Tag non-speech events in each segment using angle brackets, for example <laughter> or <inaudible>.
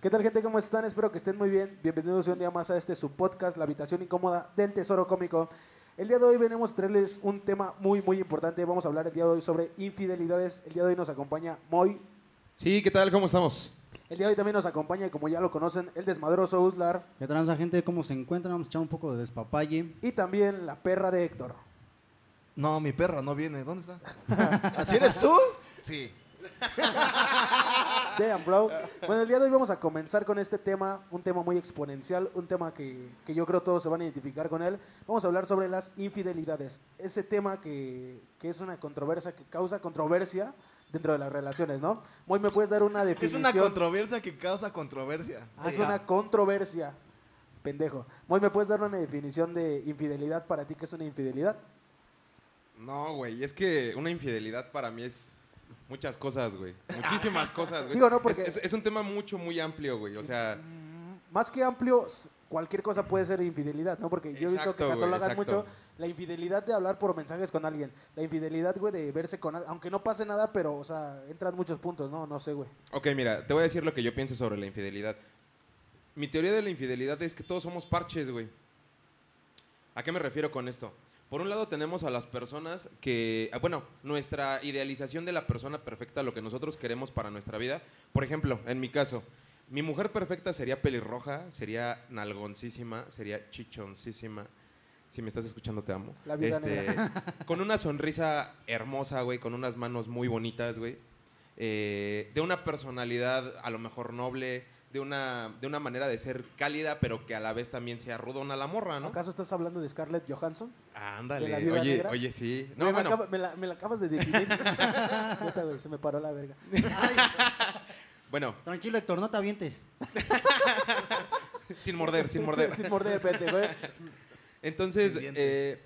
¿Qué tal, gente? ¿Cómo están? Espero que estén muy bien. Bienvenidos un día más a este su podcast, La Habitación Incómoda del Tesoro Cómico. El día de hoy venimos a traerles un tema muy, muy importante. Vamos a hablar el día de hoy sobre infidelidades. El día de hoy nos acompaña Moy. Sí, ¿qué tal? ¿Cómo estamos? El día de hoy también nos acompaña, como ya lo conocen, el desmadroso Uslar. ¿Qué transa, gente? ¿Cómo se encuentran? Vamos a echar un poco de despapalle. Y también la perra de Héctor. No, mi perra no viene. ¿Dónde está? <laughs> ¿Así eres tú? Sí. <laughs> Damn, bro. Bueno, el día de hoy vamos a comenzar con este tema, un tema muy exponencial, un tema que, que yo creo todos se van a identificar con él. Vamos a hablar sobre las infidelidades. Ese tema que, que es una controversia, que causa controversia dentro de las relaciones, ¿no? Moy, ¿me puedes dar una Es definición? una controversia que causa controversia. Ah, es Sí. una controversia. Pendejo. Moy, ¿me puedes dar una definición de infidelidad para ti? ¿Qué es una infidelidad? No, güey, es que una infidelidad para mí es muchas cosas, güey. Muchísimas cosas, güey. Digo, no, porque- es, es- es un tema mucho, muy amplio, güey. O sea, Más que amplio, cualquier cosa puede ser infidelidad, ¿no? Porque yo he visto que catalogan mucho la infidelidad de hablar por mensajes con alguien. La infidelidad, güey, de verse con alguien. Aunque no pase nada, pero, o sea, entran muchos puntos, ¿no? No sé, güey. ok, mira, te voy a decir lo que yo pienso sobre la infidelidad. Mi teoría de la infidelidad es que todos somos parches, güey. ¿A qué me refiero con esto? Por un lado tenemos a las personas que, ah, bueno, nuestra idealización de la persona perfecta, lo que nosotros queremos para nuestra vida. Por ejemplo, en mi caso, mi mujer perfecta sería pelirroja, sería nalgoncísima, sería chichoncísima. Si me estás escuchando, te amo. La vida Este, <laughs> con una sonrisa hermosa, güey, con unas manos muy bonitas, güey. Eh, de una personalidad a lo mejor noble, de una, de una manera de ser cálida, pero que a la vez también sea rudona la morra, ¿no? ¿Acaso estás hablando de Scarlett Johansson? Ándale, ¿De la viuda oye, negra? oye, sí. No, me, bueno, acaba- me la, me la acabas de definir. <laughs> Neta, güey, se me paró la verga. <laughs> bueno, Tranquilo, Héctor, no te avientes. <laughs> sin morder, sin morder. Sin morder, pendejo, güey. Entonces, eh,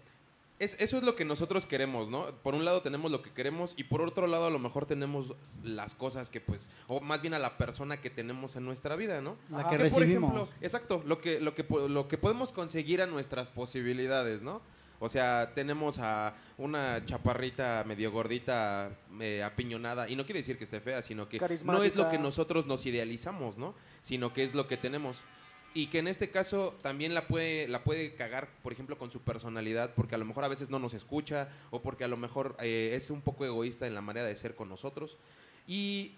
es- eso es lo que nosotros queremos, ¿no? Por un lado tenemos lo que queremos y por otro lado a lo mejor tenemos las cosas que pues, o más bien a la persona que tenemos en nuestra vida, ¿no? La que Que, por recibimos. ejemplo, exacto, lo que, lo, que, lo que podemos conseguir a nuestras posibilidades, ¿no? O sea, tenemos a una chaparrita medio gordita, eh, apiñonada, y no quiere decir que esté fea, sino que no es lo que nosotros nos idealizamos, ¿no? Sino que es lo que tenemos. Y que en este caso también la puede, la puede cagar, por ejemplo, con su personalidad, porque a lo mejor a veces no nos escucha, o porque a lo mejor eh, es un poco egoísta en la manera de ser con nosotros. ¿Y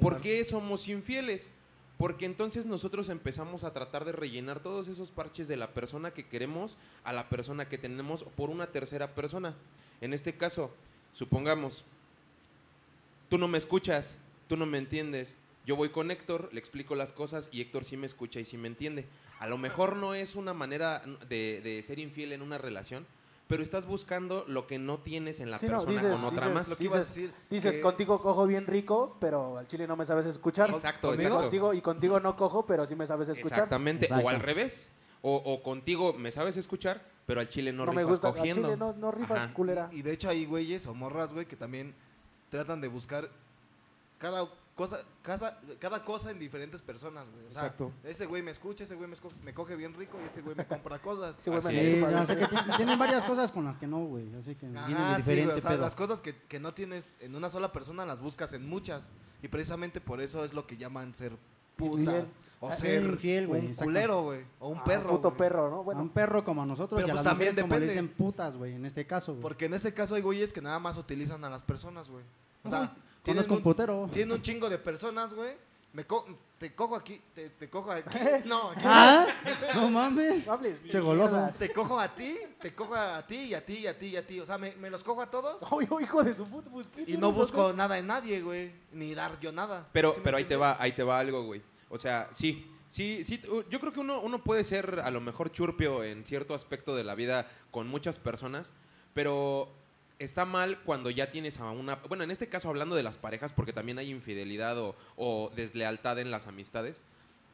por qué somos infieles? Porque entonces nosotros empezamos a tratar de rellenar todos esos parches de la persona que queremos a la persona que tenemos por una tercera persona. En este caso, supongamos, tú no me escuchas, tú no me entiendes. Yo voy con Héctor, le explico las cosas y Héctor sí me escucha y sí me entiende. A lo mejor no es una manera de, de ser infiel en una relación, pero estás buscando lo que no tienes en la Sí, no, persona dices- con otra dices más. Lo que iba a Dices- decir, Dices, que- contigo cojo bien rico, pero al chile no me sabes escuchar. Exacto, Conmigo- exacto. Contigo, y contigo no cojo, pero sí me sabes escuchar. Exactamente, Exacto. o al revés. O, o contigo me sabes escuchar, pero al chile no, No, me gusta. Al cogiendo. chile no, no rifas, Ajá. culera. Y de hecho hay güeyes o morras, güey, que también tratan de buscar cada cosa, casa- cada cosa en diferentes personas, güey. O sea, Exacto. ese güey me escucha, ese güey me, me coge bien rico y ese güey me compra cosas. Ese güey me. Sí, o sea, que ti- tienen varias cosas con las que no, güey. Así que vienen Ajá, de sí, diferente güey, o sea, pedo. las cosas que, que no tienes en una sola persona las buscas en muchas. Y precisamente por eso es lo que llaman ser puta. O Ah, ser infiel, güey, un exacto. culero, güey. O un Ah, perro. puto güey. perro, ¿no? A Bueno, un perro como nosotros Pero y a pues las también mujeres como le depende. dicen putas, güey, en este caso, güey. Porque en este caso hay güeyes que nada más utilizan a las personas, güey. O sea, Conozco un un, putero. tienen un chingo de personas, güey. Me co- te cojo aquí, te, te cojo aquí. <laughs> No, aquí. ¿Ah? No mames. no hables Che, goloso. Te cojo a ti, te cojo a ti y a ti y a ti y a ti. O sea, me, me los cojo a todos <laughs> Oye, hijo de su puta, pues, ¿qué y tienes, no busco nada en nadie, güey. Ni dar yo nada. Pero, ¿Sí me pero ahí te va, ahí te va algo, güey. O sea, sí, sí, sí. Yo creo que uno, uno puede ser a lo mejor churpio en cierto aspecto de la vida con muchas personas, pero está mal cuando ya tienes a una... Bueno, en este caso hablando de las parejas, porque también hay infidelidad o, o deslealtad en las amistades.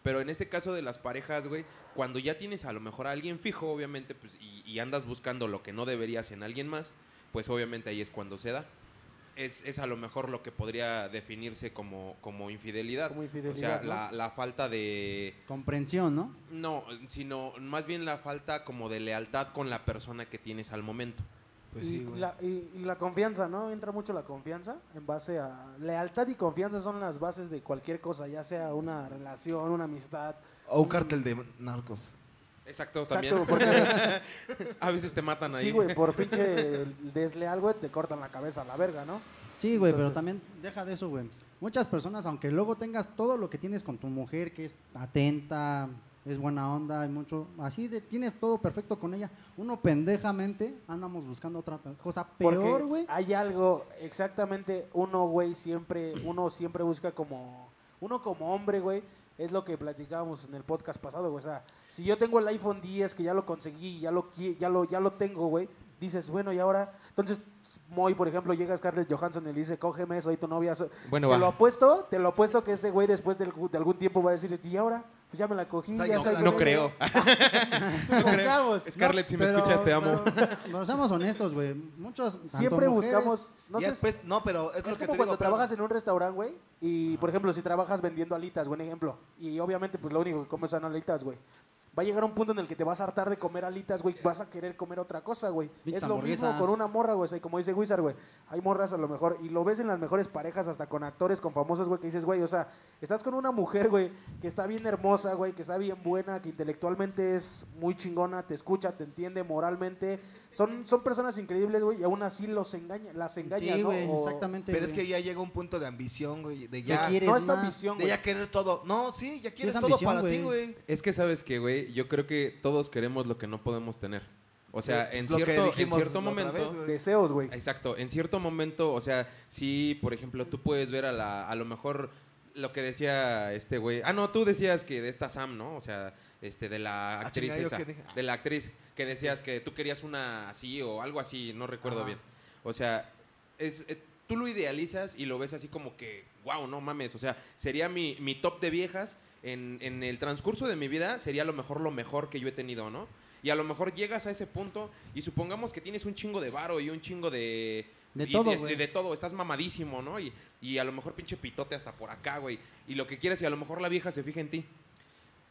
Pero en este caso de las parejas, güey, cuando ya tienes a lo mejor a alguien fijo, obviamente, pues, y, y andas buscando lo que no deberías en alguien más, pues obviamente ahí es cuando se da. Es, es a lo mejor lo que podría definirse como, como infidelidad. Como O infidelidad, sea, ¿no? la, la falta de... Comprensión, ¿no? No, sino más bien la falta como de lealtad con la persona que tienes al momento. Pues y, sí, la, y- y la confianza, ¿no? Entra mucho la confianza en base a... Lealtad y confianza son las bases de cualquier cosa, ya sea una relación, una amistad. O un cartel de narcos. Exacto, Exacto, también. porque <laughs> A veces te matan ahí. sí, güey, por pinche desleal, güey, te cortan la cabeza a la verga, ¿no? Sí, güey, pero también deja de eso, güey. Muchas personas, aunque luego tengas todo lo que tienes con tu mujer, que es atenta, es buena onda, y mucho, así de, tienes todo perfecto con ella, uno pendejamente andamos buscando otra cosa peor, güey. hay algo, exactamente, uno, güey, siempre, uno siempre busca como, uno como hombre, güey, es lo que platicábamos en el podcast pasado, güey. O sea, si yo tengo el iPhone 10, que ya lo conseguí, ya lo, ya lo, ya lo tengo, güey, dices, bueno, y ahora, entonces, Moy, por ejemplo, llega Scarlett Johansson y le dice, cógeme, soy tu novia. so-". Bueno, te va. lo apuesto, te lo apuesto que ese güey después de, de algún tiempo va a decir, y ahora, pues ya me la cogí, O sea, ya no- estoy <laughs> No creo. ella". Supongamos. Scarlett, si me Pero- escuchas, te amo. Pero, pero seamos honestos, güey. Muchos. Siempre mujeres- buscamos, no sé, después- no, pero es, Es lo que como te cuando digo, pero- trabajas en un restaurante, güey, y por ejemplo, si trabajas vendiendo alitas, buen ejemplo, y obviamente pues lo único que comes son alitas, güey. Va a llegar un punto en el que te vas a hartar de comer alitas, güey, vas a querer comer otra cosa, güey. Es lo mismo con una morra, güey, o sea, como dice Wizard, güey. Hay morras a lo mejor, y lo ves en las mejores parejas, hasta con actores, con famosos, güey, que dices, güey, o sea, estás con una mujer, güey, que está bien hermosa, güey, que está bien buena, que intelectualmente es muy chingona, te escucha, te entiende moralmente. Son, son personas increíbles, güey, y aún así los engaña, las engaña, Sí, ¿no? güey, O- exactamente. Pero es que ya llega un punto de ambición, güey. De Ya ya, quieres no es más. ambición, de güey. ya querer todo. No, sí, ya quieres es todo para ti, güey. Es que sabes que, güey, yo creo que todos queremos lo que no podemos tener. O sea, Sí, en cierto, en cierto momento. vez. Deseos, güey. Exacto, en cierto momento, o sea, sí, por ejemplo, tú puedes ver a la, a lo mejor lo que decía este güey. Ah, no, tú decías que de esta Sam, ¿no? O sea, este, de la Ah, actriz chinga, ¿yo esa. qué dije? De la actriz, que decías que tú querías una así o algo así, no recuerdo Ajá. bien. O sea, es, eh, tú lo idealizas y lo ves así como que, wow, no mames, o sea, sería mi, mi top de viejas. En, en el transcurso de mi vida sería a lo mejor lo mejor que yo he tenido, ¿no? Y a lo mejor llegas a ese punto y supongamos que tienes un chingo de varo y un chingo de... De y todo, de todo, estás mamadísimo, ¿no? Y, y a lo mejor pinche pitote hasta por acá, güey. Y lo que quieres y a lo mejor la vieja se fija en ti.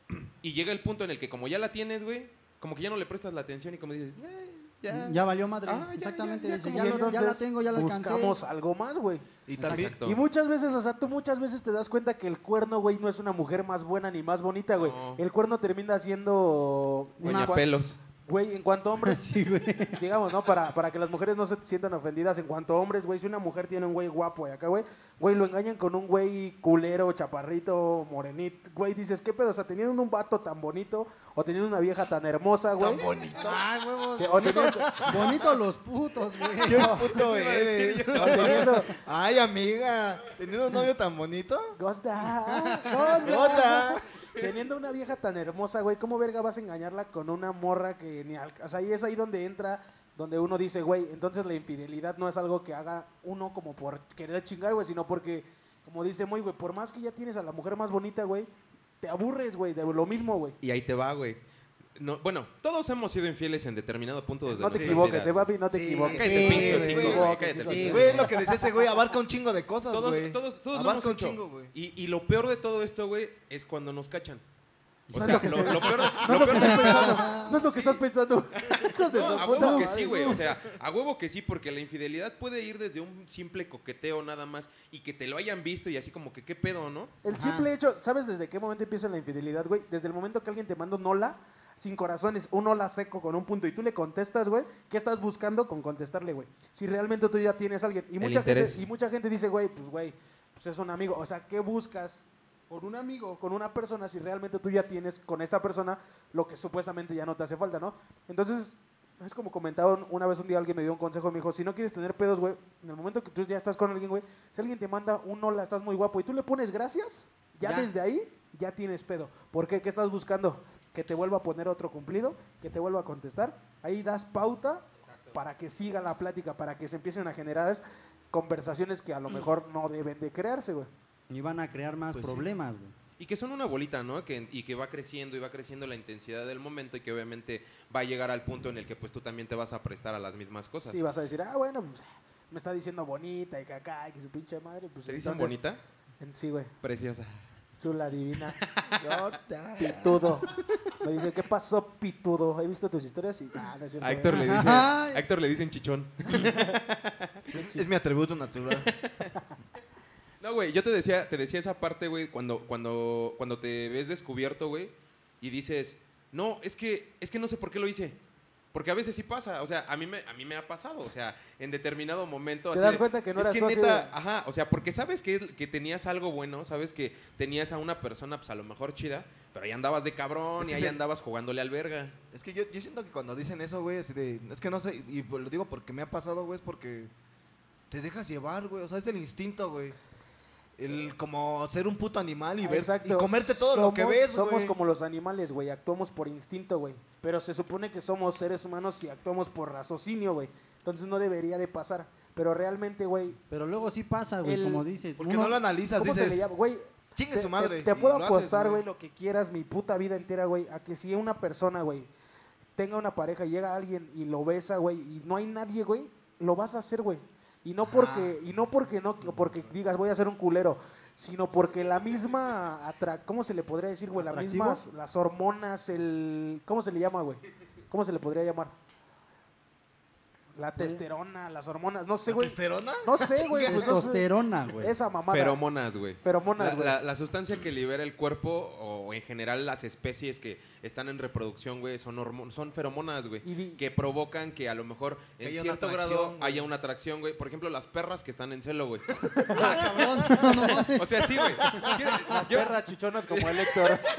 <clears throat> Y llega el punto en el que como ya la tienes, güey, como que ya no le prestas la atención y como dices, "Eh, ya. Ya valió madre. Ah, ya, Exactamente. ya, ya, lo- ya la entonces tengo, ya la alcancé. Buscamos algo más, güey. Y también, Exacto. Y muchas veces, o sea, tú muchas veces te das cuenta que el cuerno, güey, no es una mujer más buena ni más bonita, güey. No. El cuerno termina siendo... en Doña Pelos. Güey, en cuanto a hombres, <laughs> Sí, güey. digamos, ¿no? Para, para que las mujeres no se sientan ofendidas, en cuanto a hombres, güey, si una mujer tiene un güey guapo y acá, güey, güey, lo engañan con un güey culero, chaparrito, morenito, güey, dices, ¿qué pedo? O sea, teniendo un vato tan bonito o teniendo una vieja tan hermosa, güey. tan bonito. Ay, huevos. O Bonito, teniendo- bonito los putos, güey. Qué puto eres. o teniendo... Ay, amiga, teniendo un novio tan bonito. Gosta, gosta. Gosta. Teniendo una vieja tan hermosa, güey, ¿cómo verga vas a engañarla con una morra que ni al... O sea, y es ahí donde entra, donde uno dice, güey, entonces la infidelidad no es algo que haga uno como por querer chingar, güey, sino porque, como dice muy, güey, por más que ya tienes a la mujer más bonita, güey, te aburres, güey, de lo mismo, güey. Y ahí te va, güey. No, bueno, todos hemos sido infieles en determinados puntos de No te nuestras equivoques, vidas. eh, papi, no te Sí, equivoques. Cállate, Sí, pinche güey, hocico, cállate, sí, pinche sí. Güey, hocico. lo que decía ese güey, abarca un chingo de cosas, Todos, güey. todos, todos lo Abarca hemos un hecho. chingo, güey. Y, y lo peor de todo esto, güey, es cuando nos cachan. O No es sea, lo que lo, estoy- lo peor, No lo es lo que peor de estás pensando. No es lo que estás pensando. <laughs> Hijos de No, su a puta huevo que madre. sí, güey. O sea, a huevo que sí, porque la infidelidad puede ir desde un simple coqueteo nada más y que te lo hayan visto y así como que qué pedo, ¿no? El simple hecho, ¿sabes desde qué momento empieza la infidelidad, güey? Desde el momento que alguien te manda un hola sin corazones, un hola seco con un punto y tú le contestas, güey, ¿qué estás buscando con contestarle, güey? Si realmente tú ya tienes a alguien. Y mucha, gente, y mucha gente dice, güey, pues, güey, pues es un amigo. O sea, ¿qué buscas con un amigo, con una persona, si realmente tú ya tienes con esta persona lo que supuestamente ya no te hace falta, ¿no? Entonces, es como comentaba un- una vez un día alguien me dio un consejo, me dijo, si no quieres tener pedos, güey, en el momento que tú ya estás con alguien, güey, si alguien te manda un hola, estás muy guapo y tú le pones gracias, ya, Ya. desde ahí ya tienes pedo. ¿Por qué? ¿Qué estás buscando? Que te vuelva a poner otro cumplido, que te vuelva a contestar. Ahí das pauta para que siga la plática, para que se empiecen a generar conversaciones que a lo mejor no deben de crearse, güey. Y van a crear más Pues problemas, güey. Y que son una bolita, ¿no? Que, y que va creciendo y va creciendo la intensidad del momento y que obviamente va a llegar al punto en el que pues tú también te vas a prestar a las mismas cosas. Sí, vas a decir, ah, bueno, pues me está diciendo bonita y que acá, y que su pinche madre. Pues, ¿Se dicen bonita? en- Sí, güey. Preciosa. Chula divina. <laughs> Pitudo. Me dice, ¿qué pasó, pitudo? He visto tus historias y... Ah, no es cierto. A Héctor le, dice, a Héctor le dicen chichón. Es, <laughs> es mi atributo natural. <laughs> No, güey, yo te decía, te decía esa parte, güey, cuando, cuando, cuando te ves descubierto, güey, y dices, no, es que, es que no sé por qué lo hice. Porque a veces sí pasa, o sea, a mí me, a mí me ha pasado, o sea, en determinado momento. Te así das de, cuenta que no es eras que neta, de- ajá, o sea, porque sabes que, que tenías algo bueno, sabes que tenías a una persona, pues a lo mejor chida, pero ahí andabas de cabrón Es que y ahí se- andabas jugándole al verga. Es que yo, yo siento que cuando dicen eso, güey, así de. Es que no sé, y pues lo digo porque me ha pasado, güey, es porque te dejas llevar, güey. O sea, es el instinto, güey. El como ser un puto animal y ver Exacto. y comerte todo lo que ves, Somos güey. como los animales, güey. Actuamos por instinto, güey. Pero se supone que somos seres humanos y actuamos por raciocinio, güey. Entonces no debería de pasar. Pero realmente, güey, Pero luego sí pasa, güey, El- como dices. Porque uno- no lo analizas, ¿cómo se dices. le llama? Güey, Chingue te, su madre. te- te puedo apostar, güey, lo que quieras, mi puta vida entera, güey, a que si una persona, güey, tenga una pareja y llega alguien y lo besa, güey, y no hay nadie, güey, lo vas a hacer, güey. Y no porque, y no porque no, porque digas voy a ser un culero, sino porque la misma atra ¿cómo se le podría decir, güey? Las mismas, las hormonas, el, ¿cómo se le llama, güey? ¿Cómo se le podría llamar? La testosterona, las hormonas, no sé, ¿La güey. testosterona? No sé, güey, pues no sé. Testosterona, güey. Esa mamada. Feromonas, güey. Feromonas, La, güey. la- la sustancia que libera el cuerpo o en general las especies que están en reproducción, güey, son hormo- son feromonas, güey, Y di- que provocan que a lo mejor Que en haya una cierto atracción, grado güey. haya una atracción, güey. Por ejemplo, las perras que están en celo, güey. <laughs> Ah, cabrón, no, no, no. O sea, sí, güey. Las perras chichonas como el Héctor. <laughs>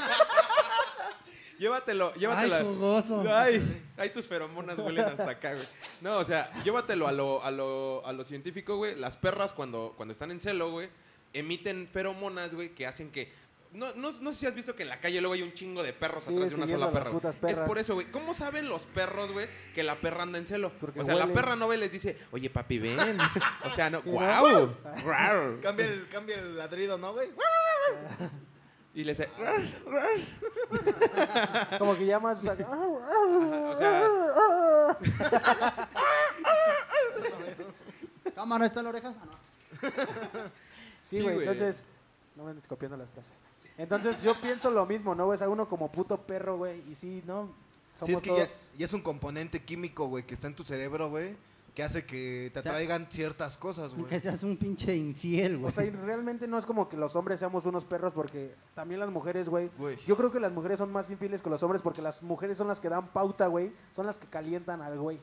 Llévatelo, Ay, llévatela. jugoso. Ay, ay, tus feromonas huelen hasta acá, güey. No, o sea, llévatelo a lo, a lo, a lo científico, güey. Las perras cuando, cuando están en celo, güey, emiten feromonas, güey, que hacen que... No, no, no sé si has visto que en la calle luego hay un chingo de perros Sí, atrás de una sola perra. Es por eso, güey. ¿Cómo saben los perros, güey, que la perra anda en celo? Porque o sea, la perra no ve y les dice, oye, papi, ven. <laughs> o sea, no, Sí, ¿no? guau. guau. Cambia el, cambia el ladrido, ¿no, güey? <laughs> Y les dice, <laughs> Como que llamas. o sea, <laughs> Cámara, <laughs> ¿está la oreja? Ah, no. Sí, Sí, güey. güey. Entonces, no me andes copiando las frases. Entonces, yo pienso lo mismo, ¿no? Ves a uno como puto perro, güey. Y sí, ¿no? Sí, Somos es que ya, todos. ya es un componente químico, güey, que está en tu cerebro, güey, que hace que te O sea, atraigan ciertas cosas, güey. Que seas un pinche infiel, güey. O sea, y realmente no es como que los hombres seamos unos perros, porque también las mujeres, güey. Güey. Yo creo que las mujeres son más infieles que los hombres, porque las mujeres son las que dan pauta, güey. Son las que calientan al güey.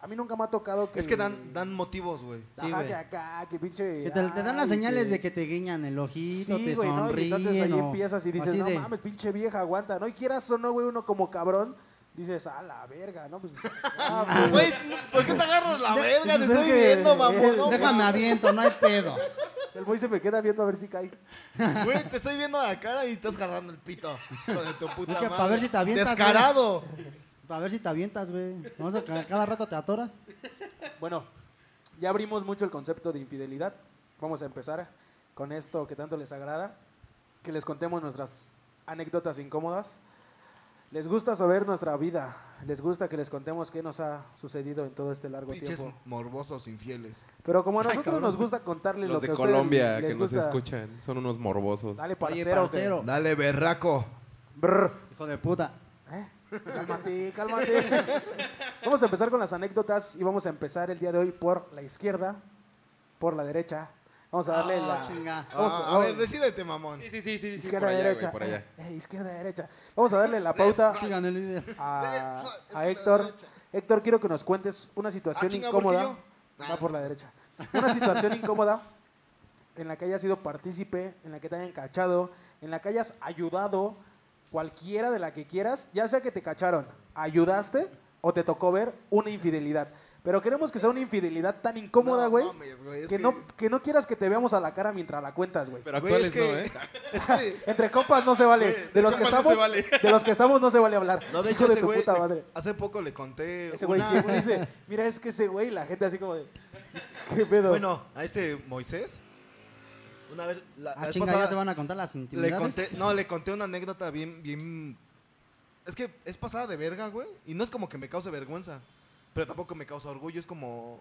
A mí nunca me ha tocado que. Es que dan, dan motivos, güey. Sí, Ajá, que acá, que pinche. Que te, te dan las señales de que te guiñan el ojito, Sí, te güey, ¿no? Y sonríen. entonces ahí o empiezas y dices, no de- mames, pinche vieja, aguanta, ¿no? Y quieras o no, güey, uno como cabrón, dices, a la verga, ¿no? Pues, <laughs> ah, Güey, ¿por qué te agarras la verga? Te pues es estoy viendo, mamón. no Déjame aviento, no hay pedo. pues, el güey se me queda viendo a ver si cae. <laughs> Güey, te estoy viendo a la cara y estás agarrando el pito. Hijo de tu puta Es que madre. pa' ver si te avientas, Descarado. A ver si te avientas, güey. Vamos a ca- cada rato te atoras. Bueno, ya abrimos mucho el concepto de infidelidad. Vamos a empezar con esto que tanto les agrada, que les contemos nuestras anécdotas incómodas. Les gusta saber nuestra vida, les gusta que les contemos qué nos ha sucedido en todo este largo Pinches tiempo. morbosos infieles. Pero como a <laughs> nosotros nos gusta contarles lo los que de a ustedes Colombia les que nos gusta. escuchan son unos morbosos. Dale, Oye, parcero. que- parcero. Dale, berraco. Brr. Hijo de puta. Cálmate, cálmate. vamos a empezar con las anécdotas y vamos a empezar el día de hoy por la izquierda, por la derecha. Vamos a darle Ah, la chinga. Vamos Ah, a- a ver, decídete, mamón. Sí, sí, sí, sí, sí, izquierda, por allá, derecha. güey, por allá. Eh, eh, izquierda, derecha. Vamos a darle la pauta Sigan el líder. a, <laughs> a Héctor. Héctor, quiero que nos cuentes una situación Ah, chinga, ¿por qué incómoda. Va Ah, por la derecha. Una situación incómoda en la que hayas sido partícipe, en la que te hayan cachado, en la que hayas ayudado, cualquiera de la que quieras, ya sea que te cacharon, ayudaste o te tocó ver una infidelidad. Pero queremos que sea una infidelidad tan incómoda, No güey, mames, güey, es que, no, que no quieras que te veamos a la cara mientras la cuentas, güey. Pero Güey, actuales <laughs> es que- no, ¿eh? Es que... Entre compas no se vale. De los que no estamos, se vale. de los que estamos no se vale hablar. No, de Hijo hecho, de ese tu güey, puta le- madre. hace poco le conté Ese güey una- que <laughs> dice, mira, es que ese güey, la gente así como de, <laughs> ¿qué pedo? Bueno, a este Moisés, una vez, la, la Ah, vez chinga, pasada ya se van a contar las le intimidades. conté, no, le conté una anécdota bien, bien, es que es pasada de verga, güey, y no es como que me cause vergüenza, pero tampoco me causa orgullo, es como,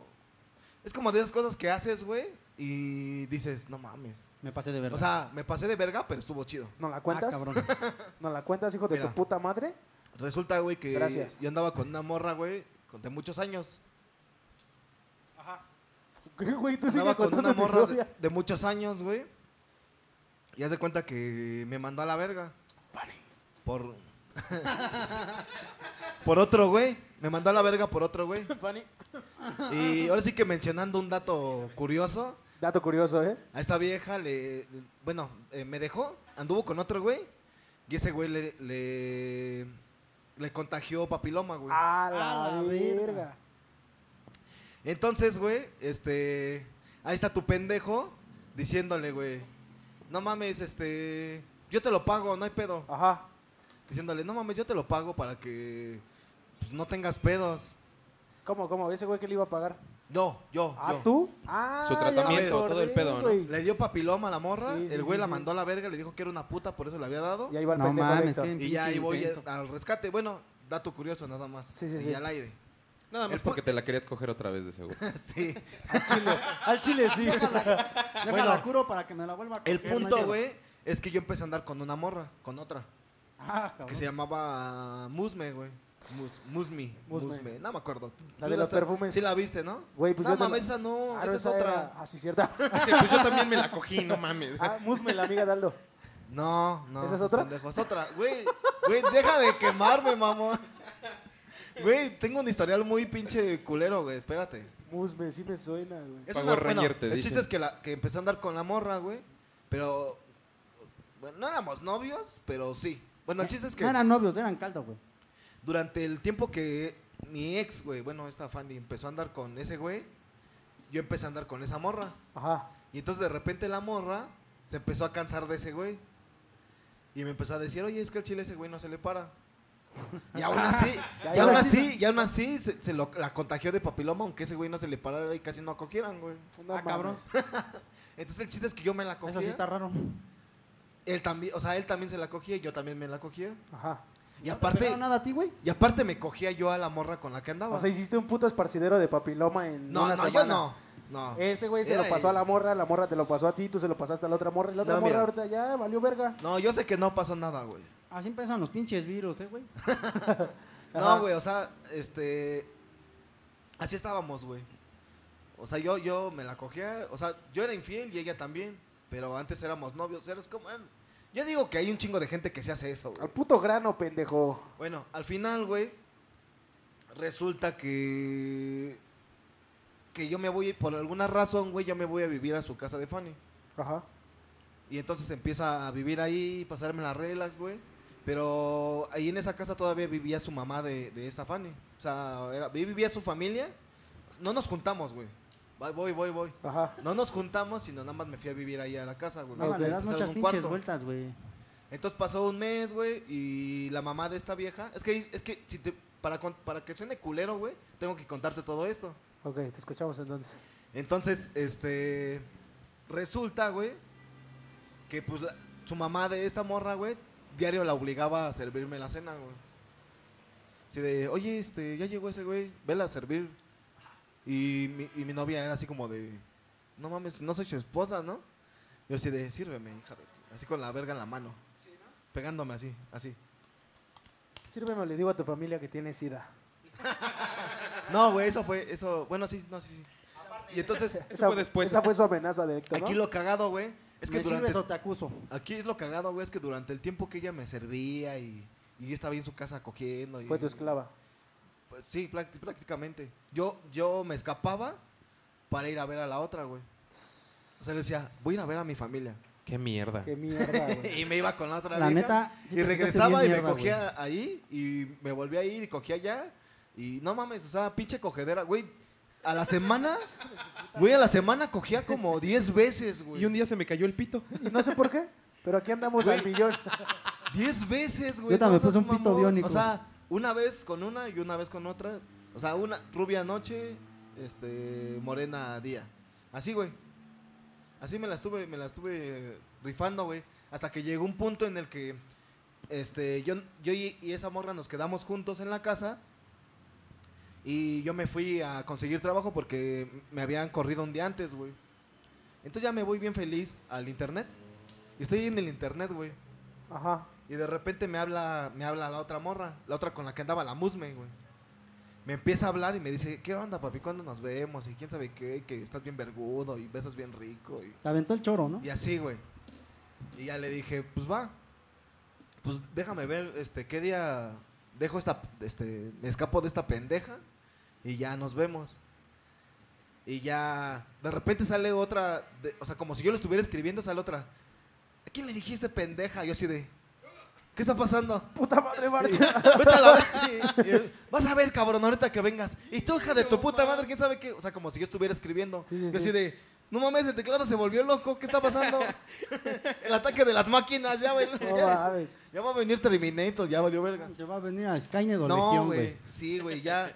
es como de esas cosas que haces, güey, y dices, no mames. Me pasé de verdad. O sea, me pasé de verga, pero estuvo chido. ¿No la Ah, cuentas? cabrón. <laughs> ¿No la cuentas, hijo de Mira. tu puta madre? Resulta, güey, que Gracias. yo andaba con una morra, güey, con- de muchos años. ¿Qué, <laughs> güey? Tú sigue Andaba con contando una tu morra de, historia. de muchos años, güey. Y haz de cuenta que me mandó a la verga. Por. <laughs> por otro, güey. Me mandó a la verga por otro, güey. Fanny. Y ahora sí que mencionando un dato curioso. Dato curioso, ¿eh? A esta vieja le. Bueno, eh, me dejó, anduvo con otro güey. Y ese güey le. Le, le contagió papiloma, güey. A la, A la verga. verga. Entonces, güey, este. Ahí está tu pendejo diciéndole, güey. No mames, este. Yo te lo pago, no hay pedo. Ajá. Diciéndole, no mames, yo te lo pago para que. Pues no tengas pedos. ¿Cómo, cómo? ¿Ese güey que le iba a pagar? Yo, yo. ¿Ah, yo. tú? Ah, Su tratamiento, acordé, todo el pedo, ¿no? güey. Le dio papiloma a la morra. Sí, sí, el güey sí, la sí. mandó a la verga, le dijo que era una puta, por eso le había dado. Y ahí va el No pendejo mames, de Héctor. qué- Y ya ahí voy intenso. al rescate. Bueno, dato curioso nada más. Sí, sí, y sí. al aire. Nada más El pu- porque te la querías coger otra vez de seguro. <laughs> sí. <laughs> Al chile, al chile sí. Déjala Bueno. curo para que me la vuelva a El coger, hay punto, güey, es que yo empecé a andar con una morra, con otra. Ah, cabrón. Que se llamaba Musme, güey. Mus, Musmi. Musme. Musme. No me acuerdo. La de los perfumes. Sí la viste, ¿no? Güey, pues no mames, esa no. Ah, esa no, es otra. era- Ah, sí, cierta. <laughs> Sí, pues yo también me la cogí, no mames. Ah, Musme, la amiga de Aldo. No, no. ¿Esa es otra? pendejo, Es otra. Güey, güey, deja de quemarme, mamón. Güey, tengo un historial muy pinche culero, güey. Espérate. Musme, sí me suena, güey. Es una- bueno, el dicen. chiste es que, la, que empecé a andar con la morra, güey. Pero. Bueno, no éramos novios, pero sí. Bueno, el chiste es que No eran novios, eran caldo, güey. durante el tiempo que mi ex, güey, bueno, esta Fanny empezó a andar con ese güey, yo empecé a andar con esa morra. Ajá. Y entonces de repente la morra se empezó a cansar de ese güey. Y me empezó a decir, oye, es que el chile ese güey no se le para. Y aún <laughs> así, Ya, y ya aún así, y aún así se, se lo- la contagió de papiloma, aunque ese güey no se le parara y casi no acogieran, güey. No Ah, cabrón. <laughs> Entonces el chiste es que yo me la cogía. Eso sí está raro. Él también, o sea, él también se la cogía y yo también me la cogía. Ajá. Y ¿No te aparte, nada a ti, güey? y aparte me cogía yo a la morra con la que andaba. O sea, hiciste un puto esparcidero de papiloma en no, una no, semana. yo no. No. Ese güey se Era lo pasó a la morra, la morra te lo pasó a ti, tú se lo pasaste a la otra morra y la otra No, morra mira. ahorita ya valió verga. No, yo sé que no pasó nada, güey. Así empiezan los pinches virus, ¿eh, güey? <laughs> No, güey, o sea, este. Así estábamos, güey. O sea, yo, yo me la cogía. O sea, yo era infiel y ella también. Pero antes éramos novios. Eres como. Yo digo que hay un chingo de gente que se hace eso, Al güey. puto grano, pendejo. Bueno, al final, güey. Resulta que. Que yo me voy, por alguna razón, güey, yo me voy a vivir a su casa de Fanny. Ajá. Y entonces empieza a vivir ahí, pasarme las reglas, güey. Pero ahí en esa casa todavía vivía su mamá de, de esa Fanny. O sea, era- vivía su familia. No nos juntamos, güey. Voy, voy, voy. Ajá. No nos juntamos, sino nada más me fui a vivir ahí a la casa, güey. No, le das Empezaron muchas un pinches cuarto. vueltas, güey. Entonces pasó un mes, güey, y la mamá de esta vieja... Es que, es que si te, para, para que suene culero, güey, tengo que contarte todo esto. Ok, te escuchamos entonces. Entonces, este. Resulta, güey, que pues la- su mamá de esta morra, güey, diario la obligaba a servirme la cena, güey. Así de, oye, este, ya llegó ese güey, vela a servir. Y mi, y mi novia era así como de, no mames, no soy su esposa, ¿no? Yo así de, sírveme, hija de ti. Así con la verga en la mano. Pegándome así, así. Sírveme, le digo a tu familia que tiene sida. <laughs> No, güey, eso fue, eso, bueno, sí, no, sí, sí. Y entonces, Eso fue después. Esa fue su amenaza de Héctor, ¿no? aquí lo cagado, güey, es que ¿Me durante... sirves o te acuso? Aquí es lo cagado, güey, es que durante el tiempo que ella me servía y, y estaba ahí en su casa cogiendo. Y, Fue tu esclava. Sí, prácti- prácticamente. Yo, yo me escapaba para ir a ver a la otra, güey. O sea, le decía, voy a ir a ver a mi familia. Qué mierda. Qué mierda, güey. <laughs> Y me iba con la otra La vieja, neta, sí y regresaba y me mierda, cogía ahí y me volvía a ir y cogía allá. Y no mames, o sea, pinche cogedera, güey. A la semana, güey, a la semana cogía como 10 veces, güey. Y un día se me cayó el pito. <laughs> Y no sé por qué, pero aquí andamos Güey. al millón. 10 veces, güey. Yo también no puse un pito mamón. biónico. O sea, una vez con una y una vez con otra. O sea, una rubia noche, este, morena día. Así, güey. Así me la estuve, me la estuve rifando, güey. Hasta que llegó un punto en el que, este, yo, yo y, y esa morra nos quedamos juntos en la casa. Y yo me fui a conseguir trabajo porque me habían corrido un día antes, güey. Entonces ya me voy bien feliz al internet. Y estoy en el internet, güey. Ajá. Y de repente me habla, me habla la otra morra, la otra con la que andaba la musme, güey. Me empieza a hablar y me dice, ¿qué onda, papi? ¿Cuándo nos vemos? Y quién sabe qué, que estás bien vergudo y besas bien rico. Y, Te aventó el choro, ¿no? y así, güey. Y ya le dije, pues va. Pues déjame ver, este, qué día dejo esta, este, me escapo de esta pendeja y ya nos vemos. Y ya, de repente sale otra, de- o sea, como si yo lo estuviera escribiendo, sale otra. ¿A quién le dijiste pendeja? Yo así de, ¿qué está pasando? Puta madre, marcha. <laughs> Vete a la <laughs> y- y- Vas a ver, cabrón, ahorita que vengas. Y tú, hija de tu puta madre, quién sabe qué. O sea, como si yo estuviera escribiendo. Sí, sí, yo sí. así de, no mames, el teclado se volvió loco, ¿qué está pasando? <laughs> el ataque de las máquinas, ya, güey. No Ya, ya va a venir Terminator, ya valió verga. Te va a venir a Skynet o No, Legión, güey. Sí, güey, ya.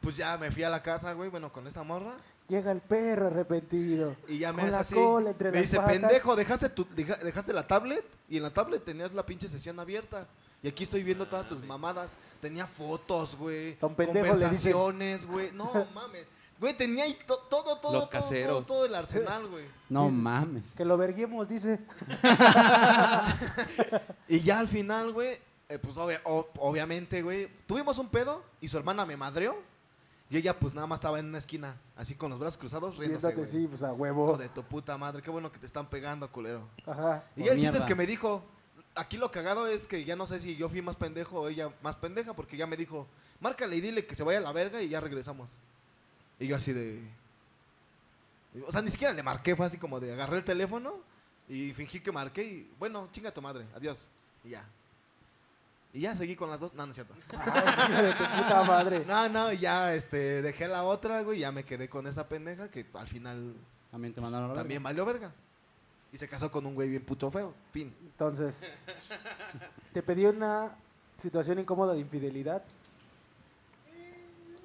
Pues ya me fui a la casa, güey, bueno, con esta morra. Llega el perro arrepentido. Y ya me Con hace la así. cola entre me las dice, patas. pendejo, dejaste, tu, deja- dejaste la tablet y en la tablet tenías la pinche sesión abierta. Y aquí estoy viendo todas tus mamadas. Tenía fotos, güey. Don pendejo le dicen. Conversaciones, güey. No mames. Güey, tenía ahí to- todo, todo, Los todo, caseros. Todo, todo el arsenal, güey. No Dice- mames. Que lo verguemos, dice. <laughs> Y ya al final, güey, eh, pues obvia- o- obviamente, güey, tuvimos un pedo y su hermana me madreó. Y ella, pues nada más estaba en una esquina, así con los brazos cruzados, riéndose. Sí, pues a Hijo huevo. de tu puta madre, qué bueno que te están pegando, culero. Ajá. Y ya el chiste es que me dijo, aquí lo cagado es que ya no sé si yo fui más pendejo o ella más pendeja, porque ya me dijo, márcale y dile que se vaya a la verga y ya regresamos. Y yo así de... O sea, ni siquiera le marqué, fue así como de agarré el teléfono y fingí que marqué y bueno, chinga tu madre, adiós. Y ya. Y ya seguí con las dos. No, no es cierto. <laughs> Ay, de tu puta madre. No, no, ya este, dejé la otra, güey, y ya me quedé con esa pendeja que al final También te mandaron a la también valió verga. Y se casó con un güey bien puto feo. Fin. Entonces, te pedí una situación incómoda de infidelidad.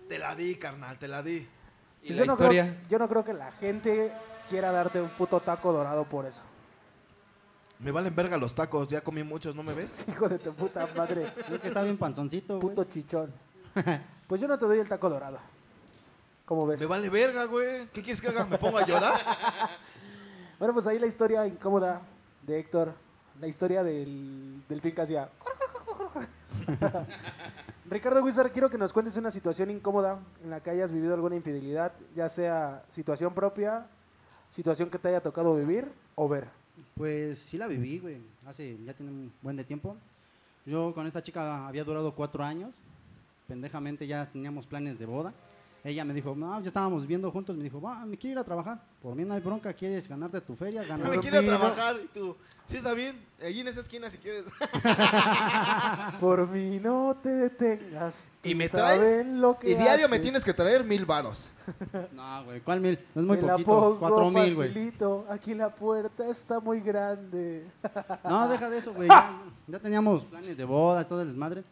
Te la di, carnal, te la di. ¿Y Pues la yo, no historia? Creo, yo no creo que la gente quiera darte un puto taco dorado por eso. Me valen verga los tacos, ya comí muchos, ¿no me ves? <laughs> Hijo de tu puta madre. Es que está bien panzoncito, güey. Puto chichón. <laughs> Pues yo no te doy el taco dorado. ¿Cómo ves? Me vale verga, güey. ¿Qué quieres que haga? ¿Me pongo a llorar? <laughs> Bueno, pues ahí la historia incómoda de Héctor. La historia del, del fin que hacía. Ricardo Wizard, quiero que nos cuentes una situación incómoda en la que hayas vivido alguna infidelidad, ya sea situación propia, situación que te haya tocado vivir o ver. Pues sí la viví, güey. Hace, ya tiene un buen de tiempo. Yo con esta chica había durado cuatro años. Pendejamente ya teníamos planes de boda. Ella me dijo, no, ya estábamos viviendo juntos. Me dijo, va, me quiero ir a trabajar. Por mí no hay bronca, ¿quieres ganarte tu feria? No <laughs> Gana. me quiero mí no. trabajar. Y tú, sí, está bien. Allí en esa esquina si quieres. <laughs> Por mí no te detengas. Y me traes, saben lo que Y diario me tienes que traer mil varos. <laughs> No, güey, ¿cuál mil? No es muy poquito. pongo Cuatro mil, güey. facilito. Aquí la puerta está muy grande. No, deja de eso, güey. Ya, ya teníamos planes de boda, todo el desmadre.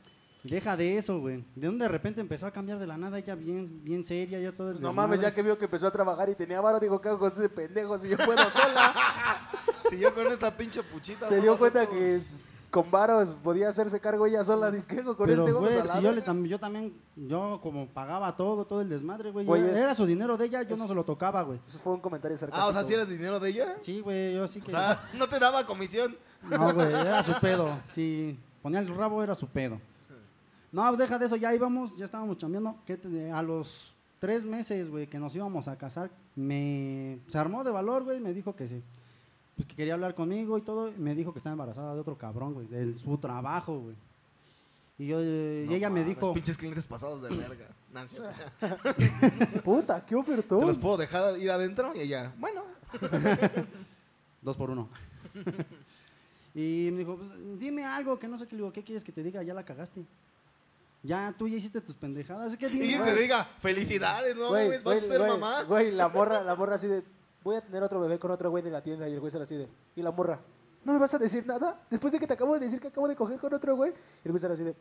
Deja de eso, güey. De donde de repente empezó a cambiar de la nada, ella bien, bien seria, yo todo el Pues no mames, ya que vio que empezó a trabajar y tenía varo, digo, ¿qué hago con ese pendejo si yo puedo sola? <laughs> Si yo con esta pinche puchita. Se no dio cuenta que con varos podía hacerse cargo ella sola. Dice, ¿qué hago con Pero, este? Güey, si yo, le tam- yo también, yo como pagaba todo, todo el desmadre, güey. Era su dinero de ella, yo no se lo tocaba, güey. Eso fue un comentario sarcástico. Ah, o sea, si era dinero de ella. Sí, güey, yo sí O que... sea, <laughs> no te daba comisión. No, güey, era su <laughs> pedo. Si ponía el rabo, era su pedo. No, deja de eso, ya íbamos, ya estábamos chambeando. ¿Qué te- a los tres meses, güey, que nos íbamos a casar, me se armó de valor, güey, me dijo que sí. Pues que quería hablar conmigo y todo, y me dijo que estaba embarazada de otro cabrón, güey, de su trabajo, güey. Y, yo, eh, y ella me dijo, Pinches clientes pasados de verga. Nancy. <laughs> Puta, qué ¿Te los ofertón. puedo dejar ir adentro? Y ella, bueno. <laughs> dos por uno. <laughs> y me dijo, pues, dime algo que no sé qué. Le digo, ¿qué quieres que te diga? Ya la cagaste. Ya, tú ya hiciste tus pendejadas. Que Y que te diga, felicidades, no, Güey, güey, vas güey, a ser güey, mamá. Güey, la morra, la morra así de, voy a tener otro bebé con otro güey de la tienda. Y el güey se así de, y la morra, ¿no me vas a decir nada? Después de que te acabo de decir que acabo de coger con otro güey. Y el güey se así de,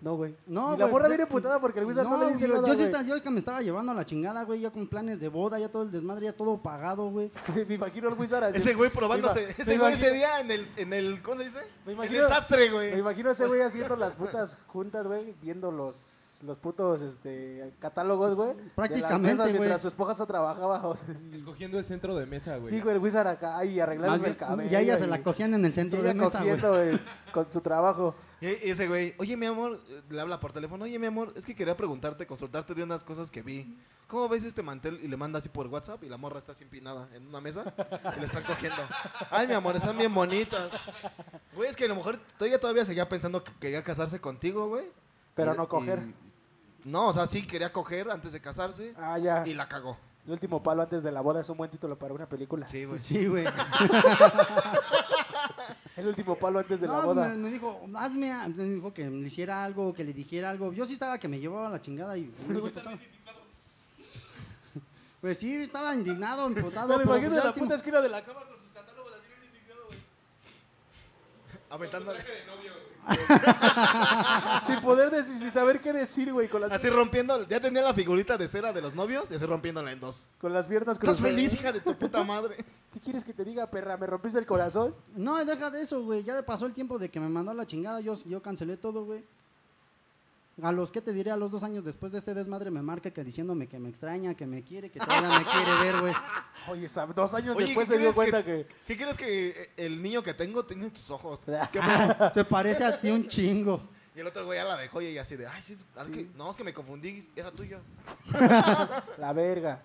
No, güey. No, y la güey, morra de- viene putada porque el Wizard no, le dice yo, nada, yo sí güey. esta- yo que me estaba llevando a la chingada, güey, ya con planes de boda, ya todo el desmadre, ya todo pagado, güey. <laughs> me imagino al Wizard así. Ese güey probándose. Ese me güey imagino- ese día en el, en el. ¿Cómo se dice? Me En imagino, el sastre, me güey. imagino a ese güey haciendo las putas juntas, güey, viendo los, los putos este, catálogos, güey. de las Prácticamente, mesas güey. Mientras su esposa trabajaba. o sea, Escogiendo el centro de mesa, güey. sí, güey, el Wizard acá y arreglándose el cabello. y a ella se la cogían en el y centro ella de mesa, güey. güey, con su trabajo. Y ese güey, oye mi amor, le habla por teléfono, oye mi amor, es que quería preguntarte, consultarte de unas cosas que vi. ¿Cómo ves este mantel? Y le manda así por WhatsApp y la morra está así empinada en una mesa y le están cogiendo. Ay mi amor, están bien bonitas. Güey, es que a lo mejor ella todavía seguía pensando que quería casarse contigo, güey. Pero Y- no coger. y- no, o sea, sí quería coger antes de casarse Ah, ya. y la cagó. El último palo antes de la boda es un buen título para una película. Sí, güey. Sí, güey. <laughs> El último palo antes de la No, boda. me, me dijo, hazme, me dijo que le hiciera algo, que le dijera algo. Yo sí estaba que me llevaba la chingada y... <laughs> Pues sí, estaba indignado, emputado. No, pero imagínate pues la último- puta esquina de la cama con sus catálogos así bien indignado, güey. Aventándole. <laughs> Sin poder decir, sin saber qué decir, güey. Con las, Así rompiendo, ya tenía la figurita de cera de los novios y así rompiéndola en dos. con las piernas ¿Estás cruzadas. feliz, hija de tu puta madre? <laughs> ¿Qué quieres que te diga, perra? ¿Me rompiste el corazón? No, deja de eso, güey. Ya pasó el tiempo de que me mandó la chingada. Yo, yo cancelé todo, güey. A los que te diré, a los dos años después de este desmadre me marca que diciéndome que me extraña, que me quiere, que todavía me quiere ver, güey. <laughs> Oye, dos años Oye, después ¿qué se dio cuenta que... ¿Qué crees que el niño que tengo tiene tus ojos? <laughs> Se parece a ti un chingo. <laughs> Y el otro güey ya la dejó y ella así de, ay, sí, no, es que me confundí, era tuyo. La verga.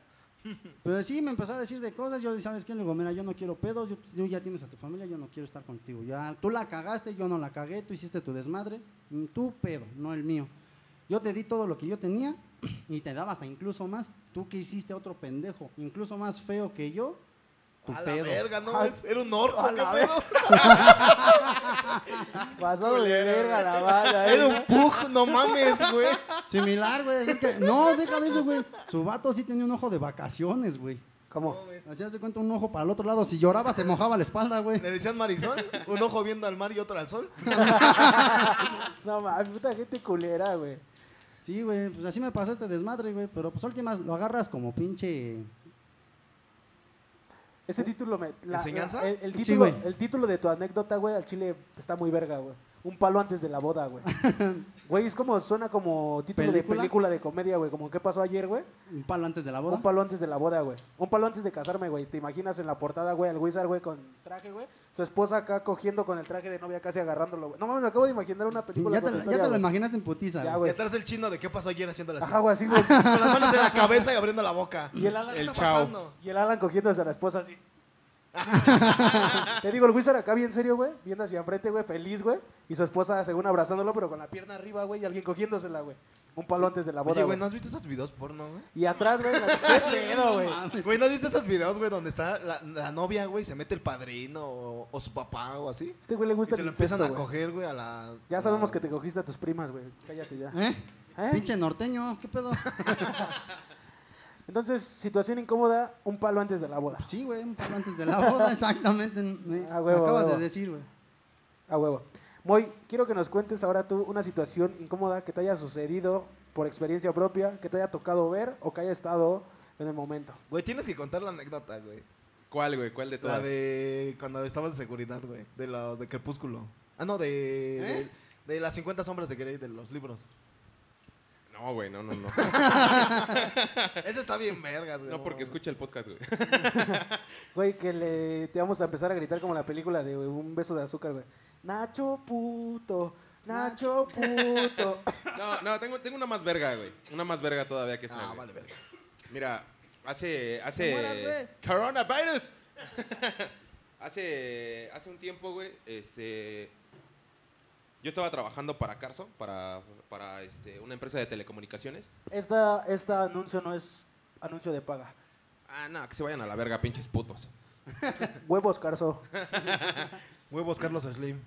Pero sí, me empezó a decir de cosas. Yo, ¿sabes qué? Le digo, mira, yo no quiero pedos. Yo, yo ya tienes a tu familia, yo no quiero estar contigo. Ya, tú la cagaste, yo no la cagué. Tú hiciste tu desmadre. mm, Tu pedo, no el mío. Yo te di todo lo que yo tenía <clears throat> y te daba hasta incluso más. Tú que hiciste otro pendejo, incluso más feo que yo, tu a pedo. la verga, ¿no? Ay, Es- era un orco, a ¿qué la pedo? <laughs> Pasado de verga la bala, Era ¿eh? un pug, no mames, güey. Similar, güey. Es que, no, deja de eso, güey. Su vato sí tenía un ojo de vacaciones, güey. ¿Cómo? Así hace cuenta un ojo para el otro lado. Si lloraba, se mojaba la espalda, güey. Le decían Marisol, un ojo viendo al mar y otro al sol. <laughs> No, mames, puta gente culera, güey. Sí, güey, pues así me pasó este desmadre, güey. Pero pues últimas lo agarras como pinche. Ese título me... la- ¿Enseñanza? la- el, título, güey. el título de tu anécdota, güey, al chile está muy verga, güey. Un palo antes de la boda, güey. <laughs> Güey, es como, suena como título ¿Película? de película de comedia, güey. Como, ¿qué pasó ayer, güey? Un palo antes de la boda. Un palo antes de la boda, güey. Un palo antes de casarme, güey. ¿Te imaginas en la portada, güey, al Wizard, güey, con traje, güey? Su esposa acá cogiendo con el traje de novia casi agarrándolo, güey. No mames, me acabo de imaginar una película Ya te, con ya historia, te lo imaginaste en putiza. Ya, güey. Y atrás el chino de qué pasó ayer haciéndole así. Ajá, güey, así, güey. <laughs> Con las manos en la cabeza y abriendo la boca. Y el Alan, ¿Qué El está chao. pasando? y el Alan cogiéndose a la esposa así. <laughs> Te digo, el Wizard acá bien serio, güey, viendo hacia enfrente, güey, feliz, güey, y su esposa según abrazándolo, pero con la pierna arriba, güey, y alguien cogiéndosela, güey. Un palo antes de la boda, Oye, güey, güey. ¿no has visto esos videos porno, güey? Y atrás, güey, la... <laughs> qué pedo, güey. Güey, ¿no has visto esos videos, güey, donde está la, la novia, güey, se mete el padrino o, o su papá o así? Este güey le Y gusta se el lo empiezan incesto, a güey. coger, güey, a la... Ya sabemos que te cogiste a tus primas, güey. Cállate ya. ¿Eh? ¿Eh? Pinche norteño, ¿qué pedo? <laughs> Entonces, situación incómoda, un palo antes de la boda. Sí, güey, un palo antes de la boda, <laughs> exactamente. Me, Ah, huevo, me acabas huevo. de decir, güey. A huevo. Moy, quiero que nos cuentes ahora tú una situación incómoda que te haya sucedido por experiencia propia, que te haya tocado ver o que haya estado en el momento. Güey, tienes que contar la anécdota, güey. ¿Cuál, güey? ¿Cuál de todas? La de cuando estabas de seguridad, güey. De los de Crepúsculo. Ah, no, de, ¿Eh? de, de las 50 sombras de Grey, de los libros. No, güey, no, no, no. <laughs> Ese está bien vergas, güey. No, porque escucha el podcast, güey. <laughs> Güey, que le, te vamos a empezar a gritar como la película de Un beso de azúcar, güey. Nacho puto, Nacho puto. <laughs> No, no, tengo, tengo una más verga, güey. Una más verga todavía que esa, Ah, güey. vale, verga. Mira, hace. Hace mueras. Coronavirus. hace. Hace un tiempo, güey. Este. Yo estaba trabajando para Carso, para, para este, una empresa de telecomunicaciones. Esta, esta anuncio no es anuncio de paga. Ah, no, que se vayan a la verga, pinches putos. <laughs> Huevos, Carso. <laughs> Huevos Carlos Slim.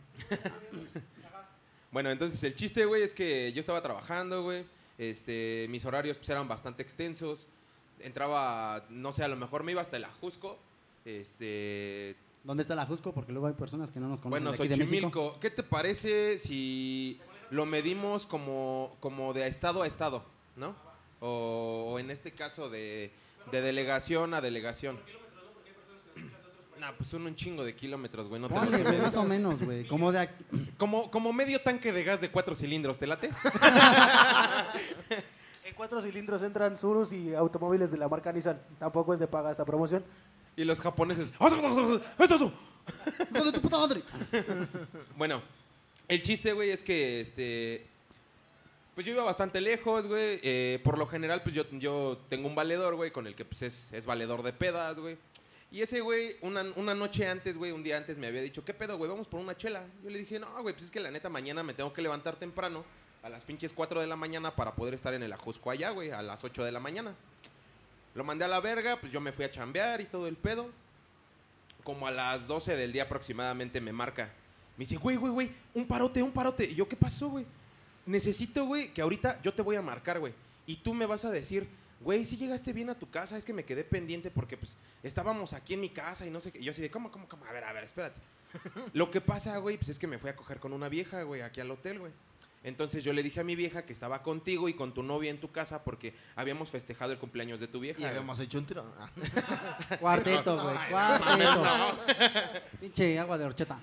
Bueno, entonces el chiste, güey, es que yo estaba trabajando, güey. Este, mis horarios pues, eran bastante extensos. Entraba, no sé, a lo mejor me iba hasta el Ajusco. Este, ¿Dónde está la Jusco? Porque luego hay personas que no nos conocen bueno, de aquí de México. Xochimilco. ¿Qué te parece si lo medimos como, como de estado a estado, ¿no? O, o en este caso de, de delegación a delegación. <clears throat> Nah, pues son un chingo de kilómetros, güey. No te güey, medir. más o menos, güey. Como de aquí. <clears throat> como, como medio tanque de gas de cuatro cilindros, ¿te late? <laughs> En cuatro cilindros entran Surus y automóviles de la marca Nissan. Tampoco es de paga esta promoción. Y los japoneses. ¡Es eso! <laughs> ¡Hijo de tu puta madre! <laughs> Bueno, el chiste, güey, es que este. Pues yo iba bastante lejos, güey. eh, por lo general, pues yo, yo tengo un valedor, güey, con el que pues es, es valedor de pedas, güey. Y ese güey, una, una noche antes, güey, un día antes me había dicho, ¿qué pedo, güey? Vamos por una chela. Yo le dije, no, güey, pues es que la neta mañana me tengo que levantar temprano a las pinches 4 de la mañana para poder estar en el Ajusco allá, güey, a las 8 de la mañana. Lo mandé a la verga, pues yo me fui a chambear y todo el pedo. Como a las 12 del día aproximadamente me marca. Me dice, güey, güey, güey, un parote, un parote. Y yo, ¿qué pasó, güey? Necesito, güey, que ahorita yo te voy a marcar, güey. Y tú me vas a decir, güey, si llegaste bien a tu casa, es que me quedé pendiente porque, pues, estábamos aquí en mi casa y no sé qué. Y yo así de, ¿cómo, cómo, cómo? A ver, a ver, espérate. Lo que pasa, güey, pues es que me fui a coger con una vieja, güey, aquí al hotel, güey. Entonces yo le dije a mi vieja que estaba contigo y con tu novia en tu casa porque habíamos festejado el cumpleaños de tu vieja. Y habíamos hecho un tiro. Ah. <laughs> Cuarteto, güey. Cuarteto. Pinche agua de horchata.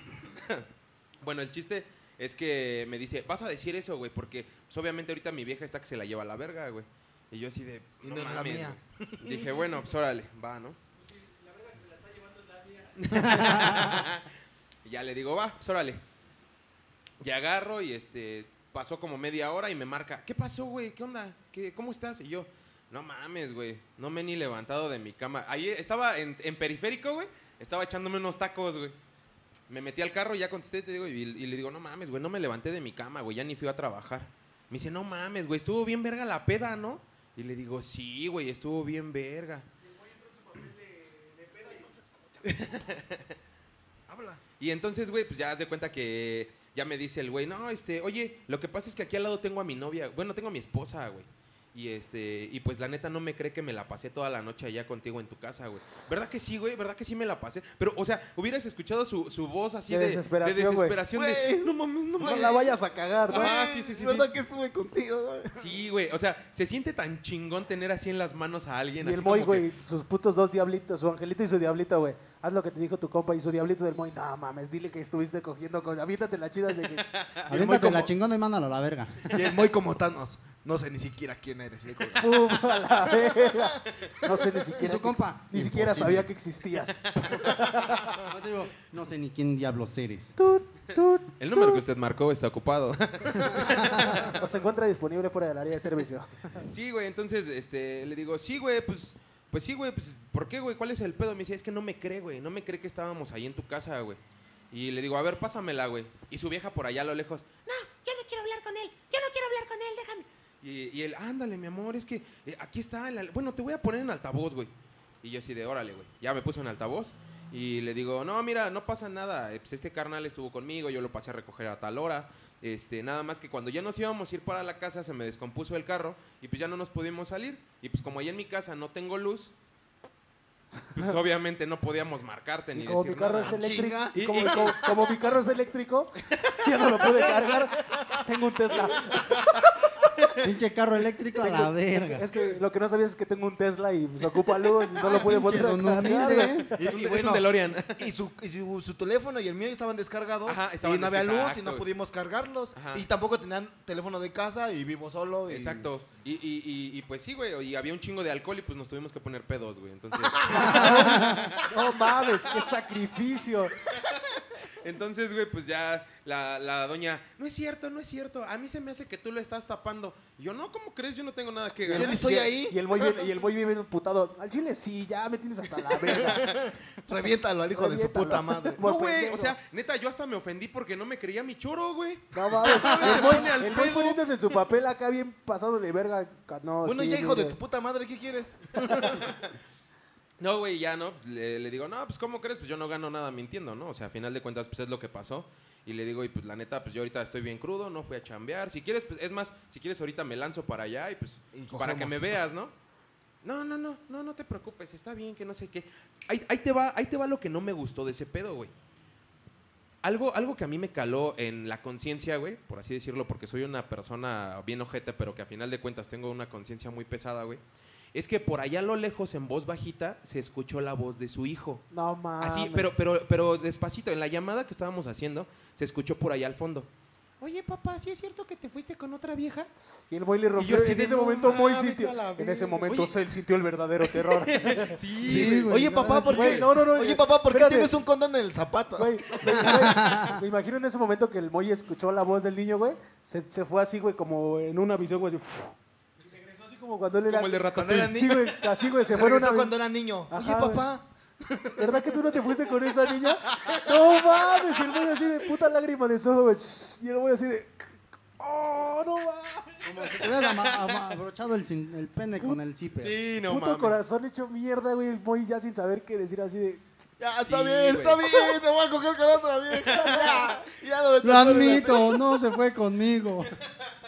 <laughs> Bueno, el chiste es que me dice, vas a decir eso, güey, porque pues, obviamente ahorita mi vieja está que se la lleva a la verga, güey. Y yo así de, no no es la mames, mía. güey. Dije, bueno, pues órale, va, ¿no? Y <laughs> ya le digo, va, pues órale. Y agarro y este, pasó como media hora y me marca, ¿qué pasó, güey? ¿Qué onda? ¿Qué, ¿Cómo estás? Y yo, no mames, güey, no me he ni levantado de mi cama. Ahí estaba en, en periférico, güey, estaba echándome unos tacos, güey. Me metí al carro, ya contesté, te digo, y, y le digo, no mames, güey, no me levanté de mi cama, güey, ya ni fui a trabajar. Me dice, no mames, güey, estuvo bien verga la peda, ¿no? Y le digo, sí, güey, estuvo bien verga. <laughs> Habla. Y entonces, güey, pues ya haz de cuenta que ya me dice el güey, no, este, oye, lo que pasa es que aquí al lado tengo a mi novia, bueno, tengo a mi esposa, güey. Y este, y pues la neta no me cree que me la pasé toda la noche allá contigo en tu casa, güey. ¿Verdad que sí, güey? ¿Verdad que sí me la pasé? Pero, o sea, hubieras escuchado su, su voz así De de, desesperación, de güey. desesperación de, Güey. no mames, no No mames. la vayas a cagar, ¿no? Ah, sí, sí, sí, sí. ¿Verdad que estuve contigo, güey? Sí, güey. O sea, se siente tan chingón tener así en las manos a alguien. Y así el que- güey, sus putos dos diablitos, su angelito y su diablito, güey. Haz lo que te dijo tu compa y su diablito del Moy. No mames, dile que estuviste cogiendo con. Aviéntate las chidas de que. <laughs> Aviéntate como- la chingona y mándalo a la verga. <laughs> Y el muy como Thanos. No sé ni siquiera quién eres. Y ¡Pum! A la verga. No sé ni siquiera. su que compa? ex- Ni siquiera sabía que existías. <laughs> No, te digo, no sé ni quién diablos eres. Tut, tut. El número que usted marcó está ocupado. <laughs> O se encuentra disponible fuera del área de servicio. Sí, güey, entonces este, le digo, sí, güey, pues, pues sí, güey, pues, ¿por qué, güey? ¿Cuál es el pedo? Me dice, es que no me cree, güey, no me cree que estábamos ahí en tu casa, güey. Y le digo, a ver, pásamela, güey. Y su vieja por allá a lo lejos, no quiero hablar con él, yo no quiero hablar con él, déjame. Y, y él, ándale, mi amor, es que eh, aquí está, el al- bueno, te voy a poner en altavoz, güey. Y yo así de, órale, güey. Ya me puso en altavoz. Y le digo, no, mira, no pasa nada. eh, Pues este carnal estuvo conmigo, yo lo pasé a recoger a tal hora. Este, nada más que cuando ya nos íbamos a ir para la casa se me descompuso el carro y pues ya no nos pudimos salir. Y pues como allá en mi casa no tengo luz, pues <laughs> obviamente no podíamos marcarte ni Y como mi decir carro nada. es eléctrico, Chinga. y como, como- como mi carro es eléctrico, <laughs> ya no lo puede cargar. Tengo un Tesla. <laughs> <laughs> Pinche carro eléctrico a la es, verga. que, es que lo que no sabías es que tengo un Tesla y se ocupa luz y no lo puede Pinche poner. Y, y Es bueno, un DeLorean. y, su, y su, su teléfono y el mío estaban descargados. Ajá, estaban y no había luz y no pudimos cargarlos. Ajá. Y tampoco tenían teléfono de casa y vivo solo. y- Exacto. Y, y, y, y, pues sí, güey. Y había un chingo de alcohol y pues nos tuvimos que poner pedos, güey. Entonces, <laughs> No mames, qué sacrificio. Entonces, güey, pues ya la, la doña, no es cierto, no es cierto. A mí se me hace que tú lo estás tapando. Y yo, no, ¿cómo crees? Yo no tengo nada que Yo ganar. ni estoy ahí. Y el muy bien, y el muy bien putado. Al chile sí, ya me tienes hasta la verga. <laughs> Reviéntalo al hijo de su puta madre. No, güey, o sea, neta, yo hasta me ofendí porque no me creía mi choro, güey. No mames. El pedo. poniéndose en su papel acá bien pasado de verga. No, bueno, sí, ya hijo de tu puta madre, ¿qué quieres? <laughs> No, güey, ya no. Pues, Le, le digo, no, pues ¿cómo crees? Pues yo no gano nada mintiendo, ¿no? O sea, a final de cuentas, pues es lo que pasó. Y le digo, y pues la neta, pues yo ahorita estoy bien crudo, no fui a chambear. Si quieres, pues es más, si quieres ahorita me lanzo para allá y pues Y para que me veas, ¿no? No, no, no, no, no te preocupes, está bien, que no sé qué. Ahí, ahí te va, ahí te va lo que no me gustó de ese pedo, güey. Algo, algo que a mí me caló en la conciencia, güey, por así decirlo, porque soy una persona bien ojete, pero que a final de cuentas tengo una conciencia muy pesada, güey. Es que por allá a lo lejos, en voz bajita, se escuchó la voz de su hijo. No mames. Así, pero, pero, pero despacito, en la llamada que estábamos haciendo, se escuchó por allá al fondo. Oye, papá, ¿sí es cierto que te fuiste con otra vieja? Y el Moy le rompió. yo así en de, ese "No momento Moy mames, sintió. a la En ese verga". momento Oye. él sintió el verdadero terror. <laughs> Sí, güey. Oye, papá, ¿por Güey, qué? no, no, no, Oye, papá, ¿por qué tienes un condón en el zapato? Güey, me, güey, me imagino en ese momento que el Moy escuchó la voz del niño, güey. Se, se fue así, güey, como en una visión, güey. Y así como cuando él era. Como el de Cuando era Ratatouille. Sí, güey, así, güey, se <laughs> Se fue en una. regresó cuando era niño. Ajá, Oye, güey. papá. ¿Verdad que tú no te fuiste con esa niña? <laughs> No mames, y el Moy así de puta lágrima de ojo, güey. Y el Moy así de. Oh, no mames. Como si te hubieras abrochado el, el pene con el zipper. Sí, no Puto mames. corazón hecho mierda, güey. El Moy ya sin saber qué decir así de. Ya, está Sí, bien, está bien. Te voy a coger con otra vieja. Ya, ya no me <laughs> Lo admito, no se fue conmigo. <laughs>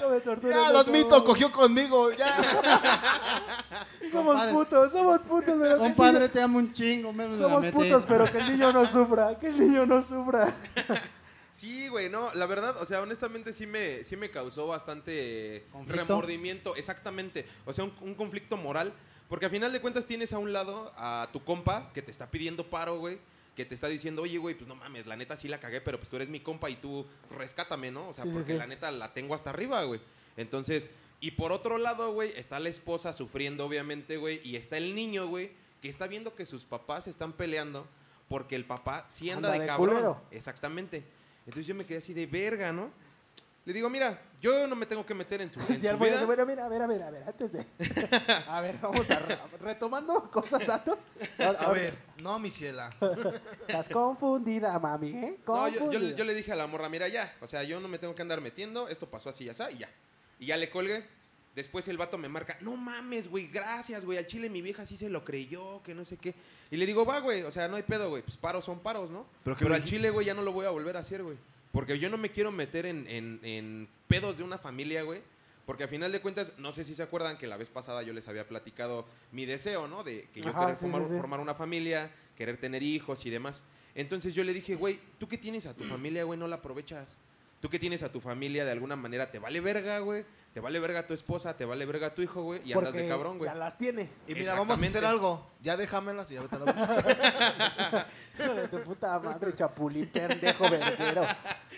No me tortures, Ya, lo admito, cogió conmigo. Ya. <laughs> Somos Compadre. putos, somos putos, pero Compadre, te amo un chingo. Me la Somos putos, pero que el niño no sufra. Que el niño no sufra. Sí, güey, no, la verdad, o sea, honestamente sí me, sí me causó bastante ¿Conflicto? remordimiento, exactamente, o sea, un, un conflicto moral, porque a final de cuentas tienes a un lado a tu compa que te está pidiendo paro, güey, que te está diciendo, oye, güey, pues no mames, la neta sí la cagué, pero pues tú eres mi compa y tú rescátame, ¿no? O sea, Sí, sí, porque sí. la neta la tengo hasta arriba, güey. Entonces, y por otro lado, güey, está la esposa sufriendo, obviamente, güey, y está el niño, güey, que está viendo que sus papás están peleando porque el papá sí anda, Anda de, de cabrón. culero. Exactamente. Entonces yo me quedé así de verga, ¿no? Le digo, mira, yo no me tengo que meter en tu, <laughs> en Ya tu el Moy vida. dice, bueno, mira, a ver, a ver, a ver, antes de. <laughs> A ver, vamos a. re- Retomando cosas, datos. A ver, no, mi ciela. <laughs> Estás confundida, mami, ¿eh? No, yo, le- yo le dije a la morra, mira, ya, o sea, yo no me tengo que andar metiendo, esto pasó así, ya está, y ya. Y ya le colgué. Después el vato me marca, no mames, güey, gracias, güey, al chile mi vieja sí se lo creyó, que no sé qué. Y le digo, va, güey, o sea, no hay pedo, güey, pues paros son paros, ¿no? Pero Pero, al le- chile, güey, ya no lo voy a volver a hacer, güey. Porque yo no me quiero meter en, en- en pedos de una familia, güey. Porque a final de cuentas, no sé si se acuerdan que la vez pasada yo les había platicado mi deseo, ¿no? De que yo Ajá, querer sí, formar, sí, sí. formar una familia, querer tener hijos y demás. Entonces yo le dije, güey, tú que tienes a tu familia, güey, no la aprovechas. Tú que tienes a tu familia, de alguna manera, te vale verga, güey. Te vale verga tu esposa, te vale verga tu hijo, güey. Y andas de cabrón, güey. Ya las tiene. Y mira, vamos a hacer algo. Ya déjamelas y ya vete a la Hijo de tu puta madre, chapulín, pendejo, verguero.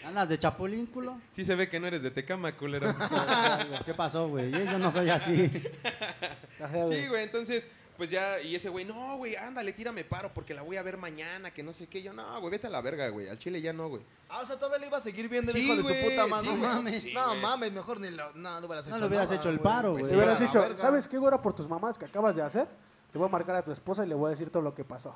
¿Andas de chapulínculo? Sí se ve que no eres de Tecama, culero. <laughs> ¿Qué pasó, güey? Yo no soy así. Sí, güey, entonces, pues ya, y ese güey, no, güey, ándale, tírame paro porque la voy a ver mañana, que no sé qué. Yo, no, güey, vete a la verga, güey. Al chile ya no, güey. Ah, o sea, todavía le iba a seguir viendo el Sí, hijo de su puta madre. sí, no güey, mames. sí, no güey. mames, mejor ni lo. No, no hubieras No hecho le hubieras nada, hecho el güey. paro, Pues güey. Si hubieras dicho, verga. ¿sabes qué, güey? Por tus mamás que acabas de hacer, te voy a marcar a tu esposa y le voy a decir todo lo que pasó.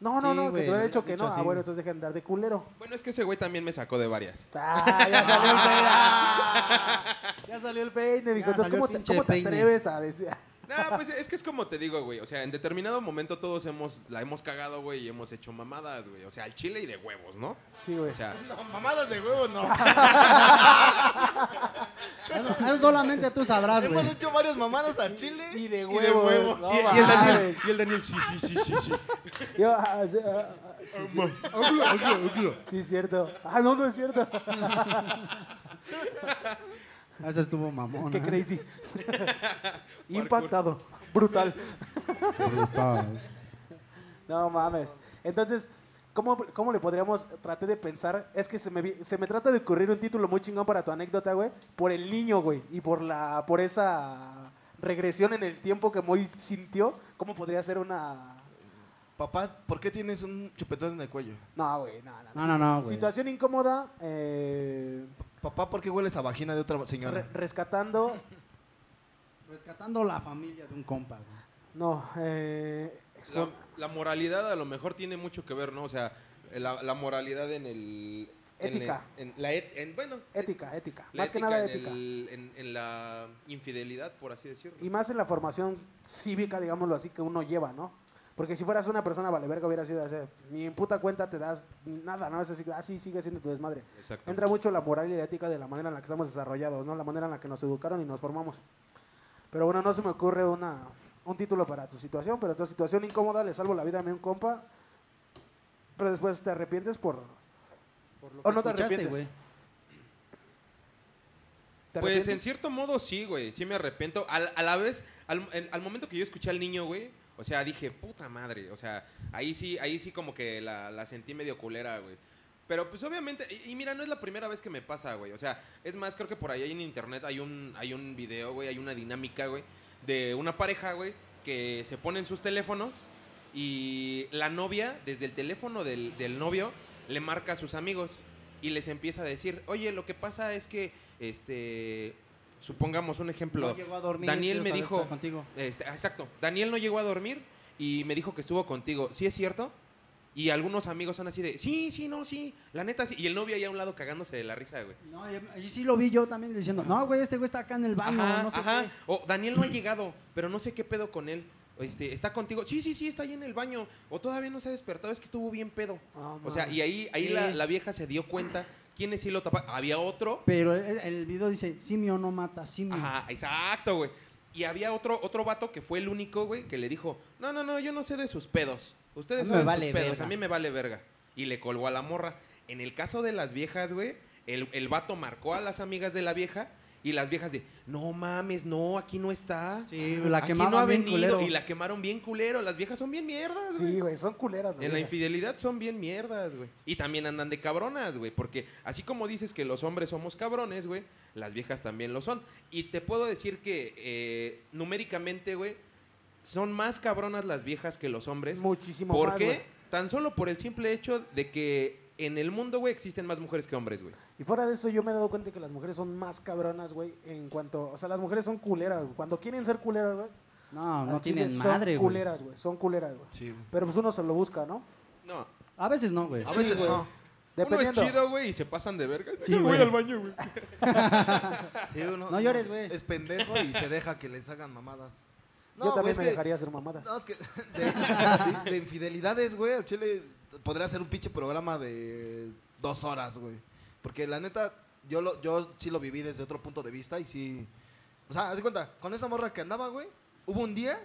No, no, Sí, no, que te hubiera dicho que dicho no. así, Ah, bueno, entonces deja de andar de culero. Bueno, es que ese güey también me sacó de varias. <laughs> Ah, ya salió el peine. <laughs> Ya salió el peine, mijo. Ya Entonces, salió ¿cómo el te, pinche cómo te peine. atreves a decir? Nah, pues es que es como te digo, güey. O sea, en determinado momento todos hemos, la hemos cagado, güey, y hemos hecho mamadas, güey. O sea, al chile y de huevos, ¿no? Sí, güey. O sea, No, mamadas de huevo, no. <laughs> Eso, eso solamente tú sabrás, güey. Hemos hecho varias mamadas al chile. Y de Y de huevos. huevos. No, y, y el Daniel, mames. y el Daniel, sí, sí, sí, sí, sí. Yo, ah, sí, ah, ah, sí, sí. Sí, es cierto. Ah, no, no es cierto. <laughs> Eso estuvo mamón. Qué ¿eh? crazy. <laughs> Impactado. Brutal. Brutal. No mames. Entonces, ¿cómo, cómo le podríamos tratar de pensar? Es que se me, se me trata de ocurrir un título muy chingón para tu anécdota, güey. Por el niño, güey. Y por la por esa regresión en el tiempo que Moy sintió. ¿Cómo podría ser una...? Papá, ¿por qué tienes un chupetón en el cuello? No, güey, no, no. No, no, no, güey. Situación incómoda, eh, Papá, ¿por qué hueles a vagina de otra señora? re- rescatando... Rescatando la familia de un compa. No, eh... La, moralidad a lo mejor tiene mucho que ver, ¿no? O sea, la, la moralidad en el... en el- Ética. En, la et- en- bueno, Ética, ética. Más que nada en ética. el- en, en la infidelidad, por así decirlo. Y más en la formación cívica, digámoslo así, que uno lleva, ¿no? Porque si fueras una persona vale verga, hubiera sido así, ni en puta cuenta te das ni nada, ¿no? Es así, así sigue siendo tu desmadre. Exacto. Entra mucho la moral y la ética de la manera en la que estamos desarrollados, ¿no? La manera en la que nos educaron y nos formamos. Pero bueno, no se me ocurre una, un título para tu situación, pero tu situación incómoda, le salvo la vida a mi un compa, pero después te arrepientes por, Por lo ¿O que no te arrepientes? güey. ¿Te Pues en cierto modo sí, güey. Sí me arrepiento. Al- a la vez, al, el- al momento que yo escuché al niño, güey, o sea, dije, puta madre. O sea, ahí sí, ahí sí como que la, la sentí medio culera, güey. Pero pues obviamente, y, y mira, no es la primera vez que me pasa, güey. O sea, es más, creo que por ahí en internet hay un, hay un video, güey, hay una dinámica, güey, de una pareja, güey, que se ponen sus teléfonos y la novia, desde el teléfono del, del novio, le marca a sus amigos y les empieza a decir, oye, lo que pasa es que, este, supongamos un ejemplo, No llegó a dormir, Daniel me dijo, contigo. este, exacto, Daniel no llegó a dormir y me dijo que estuvo contigo, ¿sí es cierto? Y algunos amigos son así de, sí, sí, no, sí, la neta sí. Y el novio ahí a un lado cagándose de la risa, güey. No, y, sí lo vi yo también diciendo, no, güey, este güey está acá en el baño, Ajá, no sé ajá. qué. O Daniel no ha llegado, pero no sé qué pedo con él. Este, ¿Está contigo? Sí, sí, sí, está ahí en el baño. O todavía no se ha despertado, es que estuvo bien pedo. Ah, O sea, y ahí, ahí Sí. la, la vieja se dio cuenta quiénes sí lo taparon. Había otro. Pero el, el video dice, simio no mata, simio. Ajá, exacto, güey. Y había otro, otro vato que fue el único, güey, que le dijo, no, no, no, yo no sé de sus pedos. Ustedes saben vale sus pedos, verga". a mí me vale verga. Y le colgó a la morra. En el caso de las viejas, güey, el, el vato marcó a las amigas de la vieja y las viejas de, no mames, no, aquí no está. Sí, la Aquí quemaban no ha bien venido. culero. Y la quemaron bien culero. Las viejas son bien mierdas, güey. Sí, güey, son culeras. En la güey. infidelidad son bien mierdas, güey. Y también andan de cabronas, güey. Porque así como dices que los hombres somos cabrones, güey, las viejas también lo son. Y te puedo decir que eh, numéricamente, güey, son más cabronas las viejas que los hombres. Muchísimo ¿Por más, qué? güey. Tan solo por el simple hecho de que en el mundo, güey, existen más mujeres que hombres, güey. Y fuera de eso, yo me he dado cuenta que las mujeres son más cabronas, güey, en cuanto... O sea, las mujeres son culeras, güey. Cuando quieren ser culeras, güey. No, no tienen son madre, güey. culeras, güey. Son culeras, güey. Sí. Pero pues uno se lo busca, ¿no? No. A veces no, güey. A veces no. Uno es chido, güey, y se pasan de verga. Sí, Yo <laughs> voy al baño, güey. <laughs> Sí, uno- No llores, güey. Es pendejo y se deja que les hagan mamadas. yo también me que- dejaría hacer mamadas. No, es que de, <laughs> de- de infidelidades, güey, al chile podría hacer un pinche programa de dos horas, güey. Porque la neta, yo, lo, yo sí lo viví desde otro punto de vista y sí... O sea, haz cuenta, con esa morra que andaba, güey, hubo un día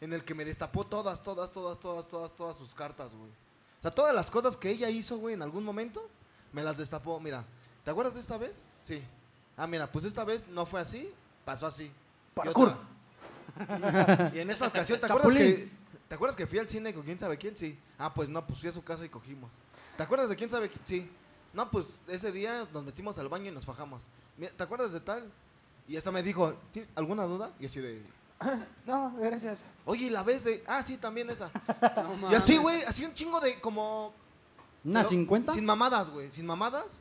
en el que me destapó todas, todas, todas, todas, todas, todas sus cartas, güey. O sea, todas las cosas que ella hizo, güey, en algún momento, me las destapó. Mira, ¿te acuerdas de esta vez? Sí. Ah, mira, pues esta vez no fue así, pasó así. Y Parkour. otra. Y en esta ocasión, ¿te <laughs> acuerdas, Chapulín. que, ¿te acuerdas que fui al cine con quién sabe quién? Sí. Ah, pues no, pues fui a su casa y cogimos. ¿Te acuerdas de quién sabe quién? Sí. No, pues ese día nos metimos al baño y nos fajamos. ¿Te acuerdas de tal? Y hasta me dijo, ¿"¿Ti- ¿alguna duda? Y así de, <laughs> No, gracias. oye, ¿y la ves de? Ah, sí, también esa. <laughs> No y así, güey, así un chingo de como... ¿Una pero 50? Sin mamadas, güey, sin mamadas.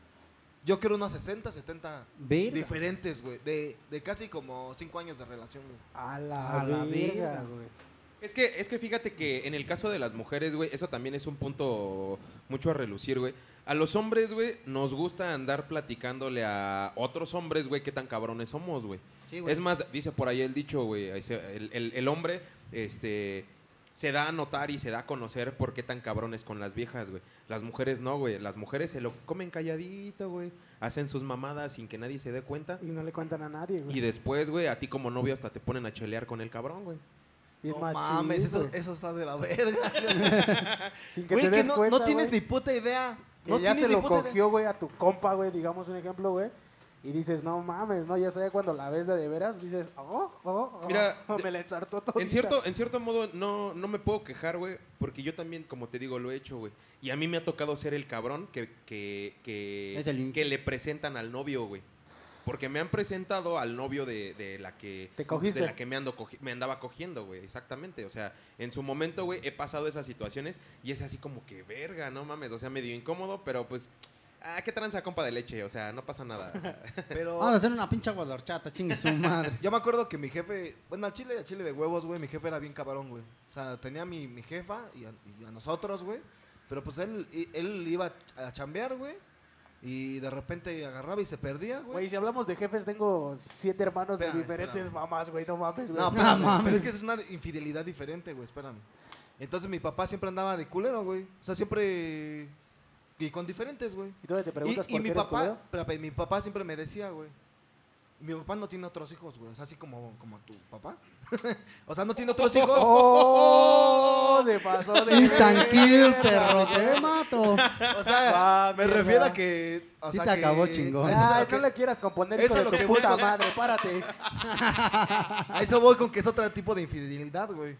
Yo quiero unos 60, 70 Verga. diferentes, güey. De, de casi como 5 años de relación, güey. A la, A la verga, verga. güey. Es que, es que fíjate que en el caso de las mujeres, güey, eso también es un punto mucho a relucir, güey. A los hombres, güey, nos gusta andar platicándole a otros hombres, güey, qué tan cabrones somos, güey. Sí, es más, dice por ahí el dicho, güey, el- el hombre, este, se da a notar y se da a conocer por qué tan cabrones con las viejas, güey. Las mujeres no, güey. Las mujeres se lo comen calladito, güey. Hacen sus mamadas sin que nadie se dé cuenta. Y no le cuentan a nadie, güey. Y después, güey, a ti como novio hasta te ponen a chelear con el cabrón, güey. No machín, mames, eso, eso está de la <laughs> verga. Sin que Güey, te que des no, cuenta, no tienes güey, ni puta idea. que no ya se lo cogió, güey, a tu compa, güey, digamos un ejemplo, güey. Y dices, no mames, ¿no? Ya sabía cuando la ves de de veras, dices, oh, oh, oh, Mira, <laughs> me la ensartó todo. En cierto, en cierto modo, no, no me puedo quejar, güey, porque yo también, como te digo, lo he hecho, güey. Y a mí me ha tocado ser el cabrón que, que, que, que le presentan al novio, güey. Porque me han presentado al novio de, de la que... Te cogiste. De la que me, ando cogi- me andaba cogiendo, güey, exactamente. O sea, en su momento, güey, he pasado esas situaciones y es así como que, verga, no mames. O sea, medio incómodo, pero pues... Ah, qué tranza compa de leche, o sea, no pasa nada. o sea. <laughs> Pero Vamos a hacer una de horchata, chingue su madre. <laughs> yo me acuerdo que mi jefe, bueno, al chile, al chile de huevos, güey, mi jefe era bien cabrón, güey. O sea, tenía mi, mi jefa y a, y a nosotros, güey. Pero pues él, y- él iba a chambear, güey. Y de repente agarraba y se perdía, Güey, güey. si hablamos de jefes, tengo siete hermanos de diferentes espérame. mamás, güey, no mames, güey. No, mames. pero es que es una infidelidad diferente, güey, espérame. Entonces mi papá siempre andaba de culero, güey. O sea, siempre... Y con diferentes, güey. y todavía te preguntas y, y por mi qué eres papá, culero. espérame, mi papá siempre me decía, güey. Mi papá no tiene otros hijos, güey. O sea, así como, como tu papá. <laughs> o sea, no tiene otros hijos. ¡Oh! De pasó de Instant kill, perro, te mato. O sea, Ah, me mierda. refiero a que. O Sí sea, te que- acabó chingón. a eso es a Ay, lo que- no le quieras componer, eso hijo de tu voy puta madre, párate. <laughs> A eso voy con que es otro tipo de infidelidad, güey.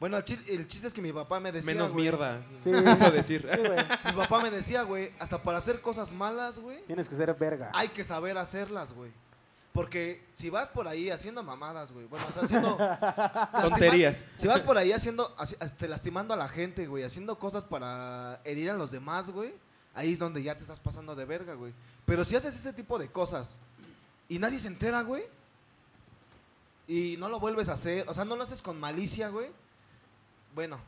Bueno, el, chi- el chiste es que mi papá me decía. Menos güey, mierda. Sí. <laughs> Eso decir. Sí, güey. Mi papá me decía, güey, hasta para hacer cosas malas, güey, Tienes que ser verga. hay que saber hacerlas, güey. Porque si vas por ahí haciendo mamadas, güey, bueno, o sea, haciendo... <laughs> Tonterías. Si vas por ahí haciendo, así- este, lastimando a la gente, güey, haciendo cosas para herir a los demás, güey, ahí es donde ya te estás pasando de verga, güey. Pero si haces ese tipo de cosas y nadie se entera, güey, y no lo vuelves a hacer, o sea, no lo haces con malicia, güey, bueno,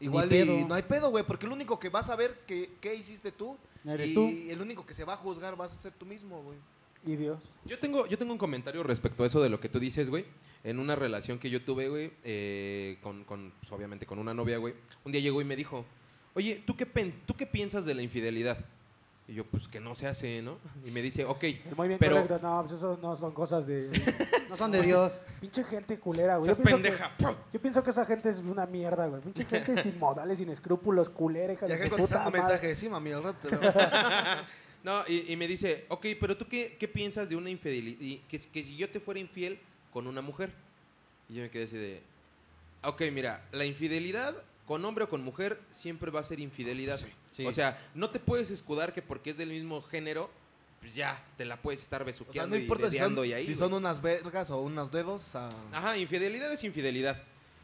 igual y no hay pedo, güey, porque el único que vas a ver que, qué hiciste tú Eres y tú. el único que se va a juzgar vas a ser tú mismo, güey. Y Dios. Yo tengo, yo tengo un comentario respecto a eso de lo que tú dices, güey. En una relación que yo tuve, güey, eh, con, con, pues, obviamente con una novia, güey. Un día llegó y me dijo, oye, ¿tú qué, pen- ¿tú qué piensas de la infidelidad? Y yo, pues que no se hace, ¿no? Y me dice, ok, Muy bien pero correcto. No, pues eso no son cosas de. <laughs> No son de Dios. Pinche gente culera, güey. Yo pienso que- pendeja. Yo pienso que esa gente es una mierda, güey. Pinche gente sin modales, sin escrúpulos, culera, hija de puta mensajes, sí, mami, al rato. <laughs> te veo". No, y, y me dice, ok, pero tú qué, qué piensas de una infidelidad? Que, que si yo te fuera infiel con una mujer. Y yo me quedé así de, ok, mira, la infidelidad con hombre o con mujer siempre va a ser infidelidad. sí. O sea, no te puedes escudar que porque es del mismo género, pues ya, te la puedes estar O sea, besuqueando no importa y si son, y ahí. si güey. son unas vergas o unos dedos. a- Ajá, infidelidad es infidelidad.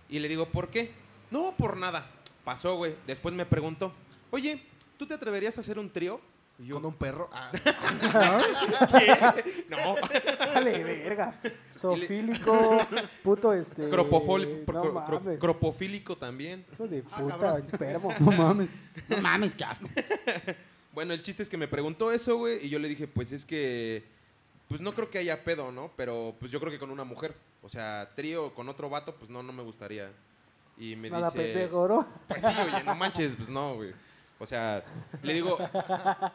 Y le digo, ¿por qué? No, por nada. Pasó, güey. Después me preguntó, oye, ¿tú te atreverías a hacer un trío? Yo, Con un perro. Ah. <laughs> ¿qué? No. <laughs> Dale, verga. Sofílico, puto este. Cropofol- No cro- cro- mames. cropofílico también. Hijo de Ah, puta, cabrón. enfermo. <laughs> No mames. No mames, qué asco. Bueno, el chiste es que me preguntó eso, güey, y yo le dije, pues es que, pues no creo que haya pedo, ¿no? Pero pues yo creo que con una mujer, o sea, trío con otro vato, pues no, no me gustaría. Y me Nada dice, pendejo, ¿no? pues sí, oye, no manches, pues no, güey. O sea, le digo,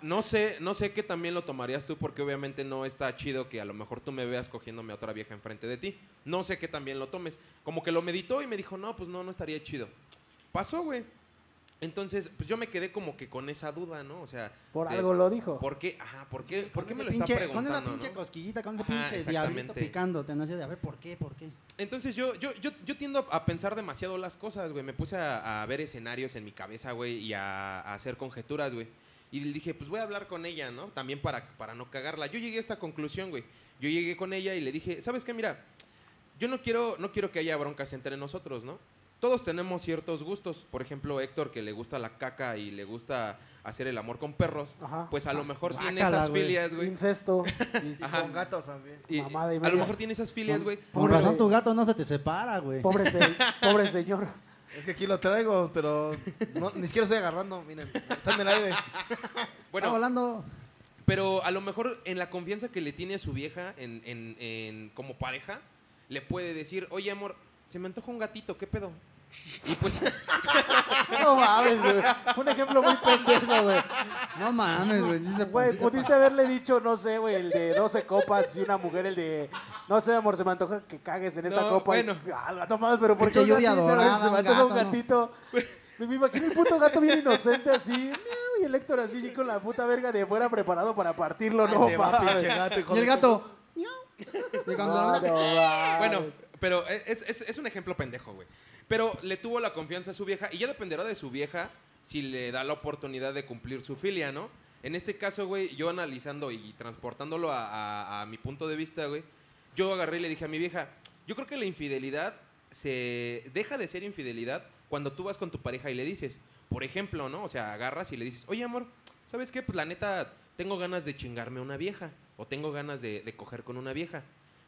no sé, no sé qué también lo tomarías tú, porque obviamente no está chido que a lo mejor tú me veas cogiéndome a otra vieja enfrente de ti. No sé qué también lo tomes. Como que lo meditó y me dijo, no, pues no, no estaría chido. Pasó, güey. Entonces, pues yo me quedé como que con esa duda, ¿no? O sea, Por de- algo lo dijo. ¿Por qué? Ajá, ¿por qué, ¿por qué me lo ese está pinche- preguntando? Con esa pinche no? cosquillita, con ese Ajá, pinche diablito picándote. No sé, de a ver, ¿por qué? ¿Por qué? Entonces yo, yo, yo, yo tiendo a pensar demasiado las cosas, güey. Me puse a, a ver escenarios en mi cabeza, güey, y a, a hacer conjeturas, güey. Y dije, pues voy a hablar con ella, ¿no? También para, para no cagarla. Yo llegué a esta conclusión, güey. Yo llegué con ella y le dije, ¿sabes qué? Mira, yo no quiero, no quiero que haya broncas entre nosotros, ¿no? Todos tenemos ciertos gustos. Por ejemplo, Héctor, que le gusta la caca y le gusta hacer el amor con perros, Ajá. pues a lo mejor tiene esas güey. filias, güey. Incesto. <laughs> y- Ajá. Con gatos también. Y Mamada y a media. lo mejor tiene esas filias, güey. Pobre- razón tu gato no se te separa, güey. Pobre, se- <laughs> pobre señor. Es que aquí lo traigo, pero no, ni siquiera estoy agarrando. Miren, está en el aire. Está <laughs> Bueno, volando. Pero a lo mejor en la confianza que le tiene a su vieja en, en- en- como pareja, le puede decir, oye amor, se me antoja un gatito, ¿qué pedo? Y pues, <laughs> No mames, güey. Un ejemplo muy pendejo, güey. No mames, güey. Sí se Güey, pudiste haberle dicho, no sé, güey, el de 12 copas y una mujer el de, no sé, amor, se me antoja que cagues en esta No, copa. y- bueno. ah, no mames, pero ¿por qué Pinche un lluvia gatito? dorada, se me antoja un gato, ¿no? gatito. Me, imagino el puto gato bien inocente así, y el Héctor así con la puta verga de fuera preparado para partirlo, Ahí no te va, mames. pinche gato, Y el de gato. Y cuando No, la- no bueno, pero es, es- es un ejemplo pendejo, güey. Pero le tuvo la confianza a su vieja y ya dependerá de su vieja si le da la oportunidad de cumplir su filia, ¿no? En este caso, güey, yo analizando y transportándolo a, a- a mi punto de vista, güey, yo agarré y le dije a mi vieja, yo creo que la infidelidad se deja de ser infidelidad cuando tú vas con tu pareja y le dices, por ejemplo, ¿no? O sea, agarras y le dices, oye, amor, ¿sabes qué? Pues la neta, tengo ganas de chingarme a una vieja o tengo ganas de, de coger con una vieja,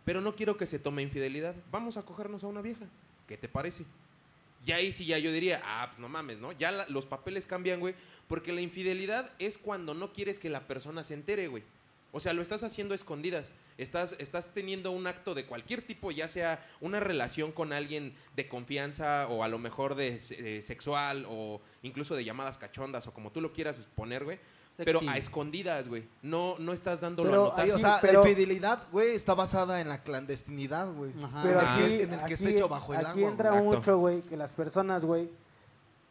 pero no quiero que se tome infidelidad. Vamos a cogernos a una vieja. ¿Qué te parece? Y ahí sí ya yo diría, ah, pues no mames, ¿no? Ya la- los papeles cambian, güey, porque la infidelidad es cuando no quieres que la persona se entere, güey. O sea, lo estás haciendo a escondidas. Estás, estás teniendo un acto de cualquier tipo, ya sea una relación con alguien de confianza o a lo mejor de sexual o incluso de llamadas cachondas o como tú lo quieras poner, güey. Pero a escondidas, güey. No, no estás dándolo Pero a notar. Sí, o sea, pero- la infidelidad, güey, está basada en la clandestinidad, güey. Ajá. Pero Ah. aquí, En el que aquí- esté hecho bajo el aquí agua, entra mucho, güey, que las personas, güey,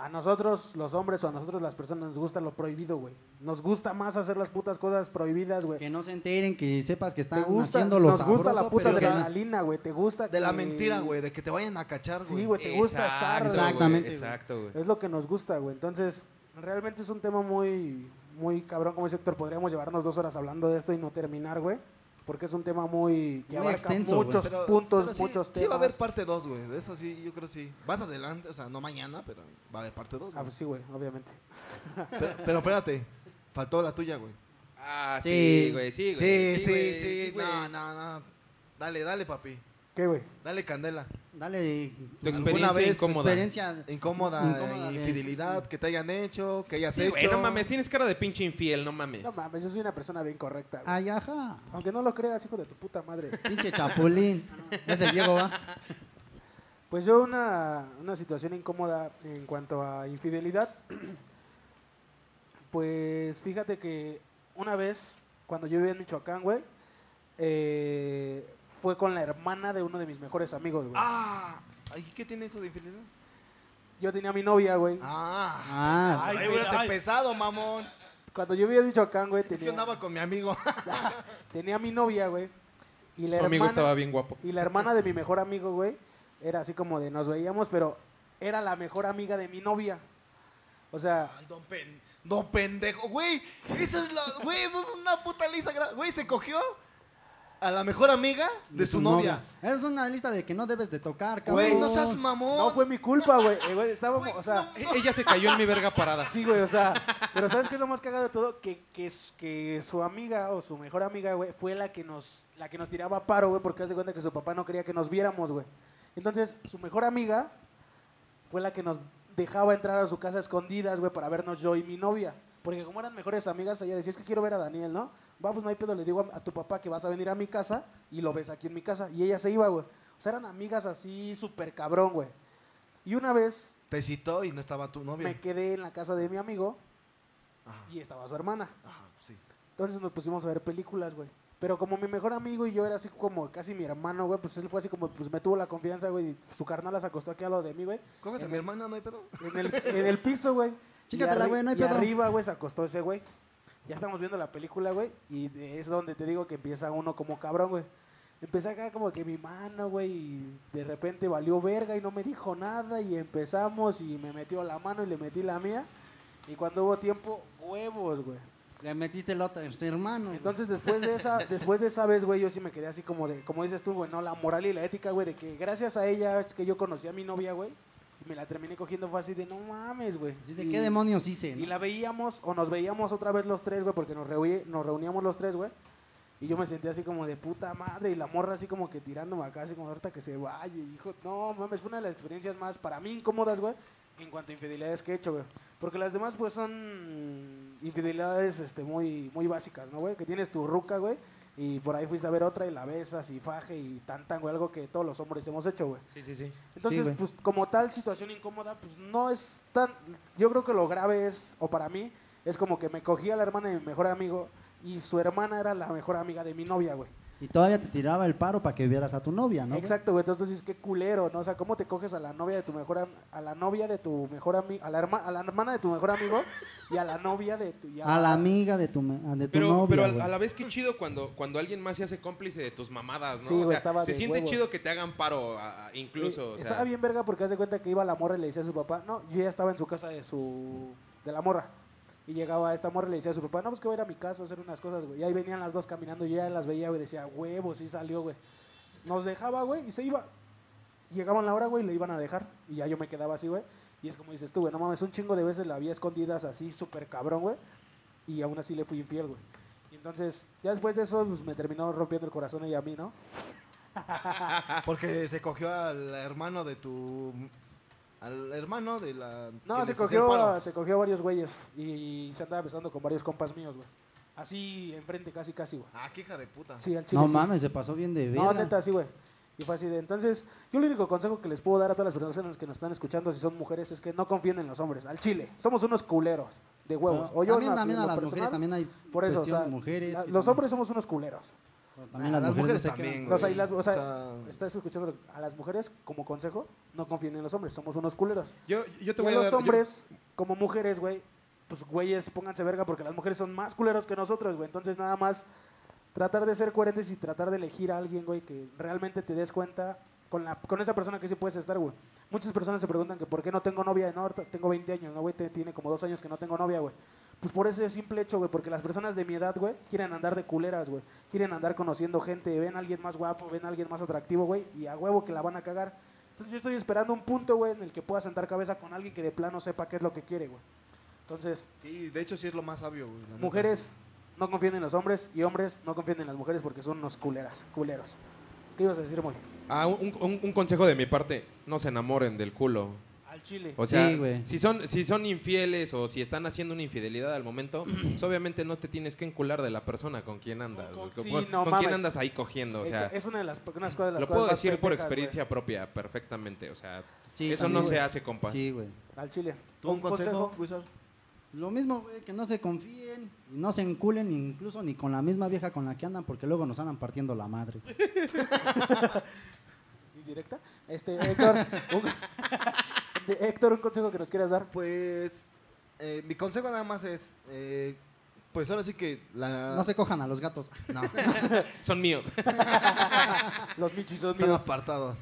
a nosotros los hombres o a nosotros las personas nos gusta lo prohibido, güey. Nos gusta más hacer las putas cosas prohibidas, güey. Que no se enteren, que sepas que están gusta, haciendo lo nos gusta la puta adrenalina, güey. Te gusta De la mentira, güey, de que te vayan a cachar, güey. Sí, güey, te gusta estar. Exacto, güey. güey, Exactamente. Exacto, güey. Es lo que nos gusta, güey. Entonces, realmente es un tema muy, muy cabrón, como dice Héctor. Podríamos llevarnos dos horas hablando de esto y no terminar, güey. Porque es un tema muy que Muy abarca extenso, muchos Pero- puntos, pero sí, muchos Sí temas. va a haber parte 2, güey. De eso sí, yo creo sí. Vas adelante, o sea, no mañana, pero va a haber parte 2. Ah, sí, güey, obviamente. pero, pero espérate, faltó la tuya, güey. Ah, Sí. sí, güey, sí, güey. Sí, sí, sí. güey. no, no, no. Dale, dale, papi. ¿Qué, güey? Dale candela. Dale. Tu experiencia vez, incómoda. experiencia. Incómoda, Incómoda de- infidelidad que te hayan hecho, que hayas Sí, hecho. güey, no mames, tienes cara de pinche infiel, no mames. No mames, yo soy una persona bien correcta. Ay, ajá. Aunque no lo creas, hijo de tu puta madre. Pinche chapulín. Es el Diego, va. Pues yo una, una situación incómoda en cuanto a infidelidad. <clears throat> Pues fíjate que una vez, cuando yo vivía en Michoacán, güey, eh, fue con la hermana de uno de mis mejores amigos, güey. Ah, ¿y qué tiene eso de infidelidad? Yo tenía a mi novia, güey. Ah. Ah, Ay, ay. pesado, mamón. Cuando yo vivía en Michoacán, güey, Es que tenía, andaba con mi amigo. <laughs> tenía a mi novia, güey. Y la Su amigo hermana- estaba bien guapo. Y la hermana de mi mejor amigo, güey, era así como de nos veíamos, pero era la mejor amiga de mi novia. O sea, Ay, don, pen, don pendejo. Güey, eso es, la, güey, eso es una puta lisa. Güey, se cogió a la mejor amiga de, su novia. Es una lista de que no debes de tocar, cabrón. Güey, no seas mamón. no fue mi culpa, güey. Eh, estábamos, Güey, o sea, Ella se cayó en mi verga parada. sí, güey, o sea, pero ¿sabes qué es lo más cagado de todo? Que, que, que su amiga o su mejor amiga, güey, fue la que nos, la que nos tiraba paro, güey, porque haz de cuenta que su papá no quería que nos viéramos, güey. Entonces, su mejor amiga fue la que nos dejaba entrar a su casa a escondidas, güey, para vernos yo y mi novia. Porque como eran mejores amigas, ella decía, es que quiero ver a Daniel, ¿no? Va, pues no hay pedo, le digo a, a tu papá que vas a venir a mi casa y lo ves aquí en mi casa. Y ella se iba, güey. O sea, eran amigas así, súper cabrón, güey. Y una vez Te citó y no estaba tu novia. me quedé en la casa de mi amigo Ajá, y estaba su hermana. ajá, sí. Entonces nos pusimos a ver películas, güey. Pero como mi mejor amigo y yo era así como casi mi hermano, güey, pues él fue así como, pues me tuvo la confianza, güey, y su carnal se acostó aquí a lo de mí, güey. Cógete a mi hermana, no hay pedo. En el, en el piso, güey. <laughs> Chícatela, güey, no hay y pedo. arriba, güey, se acostó ese güey. Ya estamos viendo la película, güey, y es donde te digo que empieza uno como cabrón, güey. Empecé acá como que mi mano, güey, y de repente valió verga y no me dijo nada y empezamos y me metió la mano y le metí la mía. Y cuando hubo tiempo, huevos, güey. Le metiste el otro hermano. Entonces después de esa, <laughs> después de esa vez, güey, yo sí me quedé así como de, como dices tú, güey, no, la moral y la ética, güey, de que gracias a ella es que yo conocí a mi novia, güey, me la terminé cogiendo fue así de no mames, güey. Sí, ¿De Y- qué demonios hice? Y no? la veíamos o nos veíamos otra vez los tres, güey, porque nos, reuni- nos reuníamos los tres, güey. Y yo me sentía así como de puta madre y la morra así como que tirándome acá, así como ahorita que se vaya. Hijo, no mames, fue una de las experiencias más para mí incómodas, güey, en cuanto a infidelidades que he hecho, güey. Porque las demás, pues, son infidelidades este, muy, muy básicas, ¿no, güey? Que tienes tu ruca, güey, y por ahí fuiste a ver otra y la besas y faje y tan tan, güey, algo que todos los hombres hemos hecho, güey. Sí, sí, sí. Entonces, pues como tal situación incómoda, pues no es tan... Yo creo que lo grave es, o para mí, es como que me cogí a la hermana de mi mejor amigo y su hermana era la mejor amiga de mi novia, güey. Y todavía te tiraba el paro para que vieras a tu novia, ¿no? Exacto, güey. Entonces dices, qué culero, ¿no? O sea, ¿cómo te coges a la novia de tu mejor am- a la novia de tu mejor amigo, a la, herma- a la hermana de tu mejor amigo y a la novia de tu... y A la amiga de tu, me- de tu Pero, novia, pero a, güey. a la vez qué chido cuando, cuando alguien más se hace cómplice de tus mamadas, ¿no? Sí, o güey, sea, estaba se de siente huevos. chido que te hagan paro, a- a- incluso, o sea, Estaba bien verga porque haz de cuenta que iba la morra y le decía a su papá, no, yo ya estaba en su casa de su de la morra. Y llegaba esta morra y le decía a su papá, no, pues que voy a ir a mi casa a hacer unas cosas, güey. Y ahí venían las dos caminando, y yo ya las veía, güey, decía, huevo, sí salió, güey. Nos dejaba, güey, y se iba. Llegaban la hora, güey, y le iban a dejar. Y ya yo me quedaba así, güey. Y es como dices tú, güey, no mames, un chingo de veces la había escondidas así, súper cabrón, güey. Y aún así le fui infiel, güey. Y entonces, ya después de eso, pues me terminó rompiendo el corazón ella a mí, ¿no? <laughs> Porque se cogió al hermano de tu. Al hermano de la. No, se cogió, se cogió a varios güeyes y se andaba besando con varios compas míos, güey. Así, enfrente, casi, casi, güey. Ah, qué hija de puta. Sí, al chile No sí. mames, se pasó bien de No, verga. neta, sí, güey. Y fue así de, entonces, yo el único consejo que les puedo dar a todas las personas que nos están escuchando, si son mujeres, es que no confíen en los hombres. Al chile, somos unos culeros de huevos. No, o yo también, en la- también a las mujeres personal, también hay Por eso, o sea, mujeres. la- los también- hombres somos unos culeros. También las, mujeres, también, quedan- O sea, y güey. las- o sea, O sea, estás escuchando a las mujeres como consejo, no confíen en los hombres, somos unos culeros. Yo, yo te Y voy a a los dar. yo- hombres, como mujeres, güey, pues güeyes, pónganse verga porque las mujeres son más culeros que nosotros, güey. Entonces nada más tratar de ser coherentes y tratar de elegir a alguien, güey, que realmente te des cuenta con, la, con esa persona que sí puedes estar, güey. Muchas personas se preguntan que por qué no tengo novia. No, ahorita tengo 20 años, ¿no, güey? Tiene como dos años que no tengo novia, güey. Pues por ese simple hecho, güey, porque las personas de mi edad, güey, quieren andar de culeras, güey. Quieren andar conociendo gente, ven a alguien más guapo, ven a alguien más atractivo, güey, y a huevo que la van a cagar. Entonces yo estoy esperando un punto, güey, en el que pueda sentar cabeza con alguien que de plano sepa qué es lo que quiere, güey. Entonces, Sí, de hecho sí es lo más sabio, güey. mujeres no confíen en los hombres y hombres no confíen en las mujeres porque son unos culeras, culeros. ¿Qué ibas a decir, Moy? Ah, un, un- un consejo de mi parte: no se enamoren del culo. Al chile. O sea, Sí, güey. si son, si son infieles o si están haciendo una infidelidad al momento, <clears throat> pues obviamente no te tienes que encular de la persona con quien andas. Con- Con, sí, con- no con mames. quién andas ahí cogiendo. O Ex- sea, es una de las, unas cosas de las lo puedo decir por experiencia propia, perfectamente. O sea, Sí, eso sí, no se hace, compas. Sí, güey. güey. Al chile. ¿Tú un consejo, Wizard? Lo mismo, güey, que no se confíen, no se enculen incluso ni con la misma vieja con la que andan, porque luego nos andan partiendo la madre. <laughs> Indirecta. Este, Héctor, <laughs> un, Héctor, un consejo que nos quieras dar. Pues eh, mi consejo nada más es, eh, pues ahora sí que la... No se cojan a los gatos. No, <laughs> Son míos. <laughs> Los michis son están míos. apartados.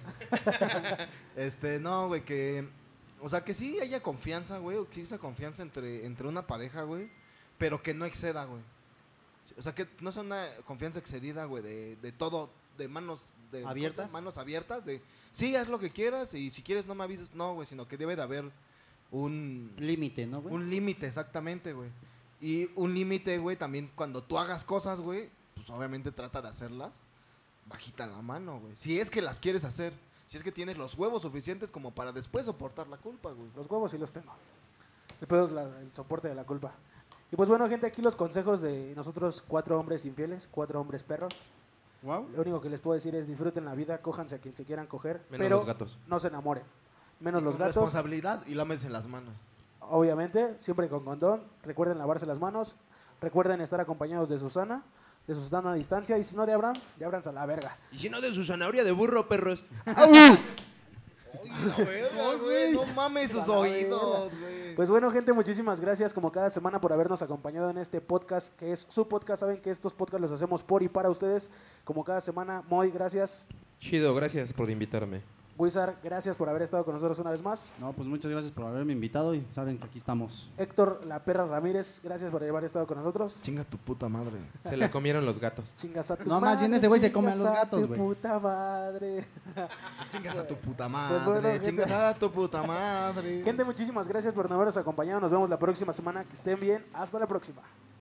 <laughs> este, no, güey, que... O sea, que sí haya confianza, güey, o que exista confianza entre, entre una pareja, güey, pero que no exceda, güey. O sea, que no sea una confianza excedida, güey, de, de todo, de manos... De, ¿Abiertas? Manos abiertas, de... Sí, haz lo que quieras y si quieres no me avises, no, güey, sino que debe de haber un... Límite, ¿no, güey? Un límite, exactamente, güey. Y un límite, güey, también cuando tú hagas cosas, güey, pues obviamente trata de hacerlas bajita la mano, güey. Si es que las quieres hacer. Si es que tienes los huevos suficientes como para después soportar la culpa, güey. Los huevos sí los tengo. El pedo es la- el soporte de la culpa. Y pues bueno, gente, aquí los consejos de nosotros cuatro hombres infieles, cuatro hombres perros. Wow. Lo único que les puedo decir es disfruten la vida, cójanse a quien se quieran coger, Menos pero los gatos. no se enamoren. Menos los gatos, Responsabilidad y lámense las manos. obviamente, siempre con condón. Recuerden lavarse las manos. Recuerden estar acompañados de Susana, de Susana a distancia. Y si no de Abraham, de Abraham a la verga. Y si no, de su zanahoria de burro, perros. <laughs> <laughs> güey, no mames sus oídos, güey. Pues bueno, gente, muchísimas gracias como cada semana por habernos acompañado en este podcast, que es su podcast. Saben que estos podcasts los hacemos por y para ustedes. Como cada semana, muy gracias. Chido, gracias por invitarme. Wizard, gracias por haber estado con nosotros una vez más. No, pues muchas gracias por haberme invitado y saben que aquí estamos. Héctor, la perra Ramírez, gracias por haber estado con nosotros. Chinga tu puta madre. Se la comieron los gatos. Chingas a tu No, más bien ese güey se come a los chingas gatos, tu güey. puta madre. <laughs> Chingas a tu puta madre. Pues bueno, gente. Chingas a tu puta madre. Gente, muchísimas gracias por habernos acompañado. Nos vemos la próxima semana. Que estén bien. Hasta la próxima.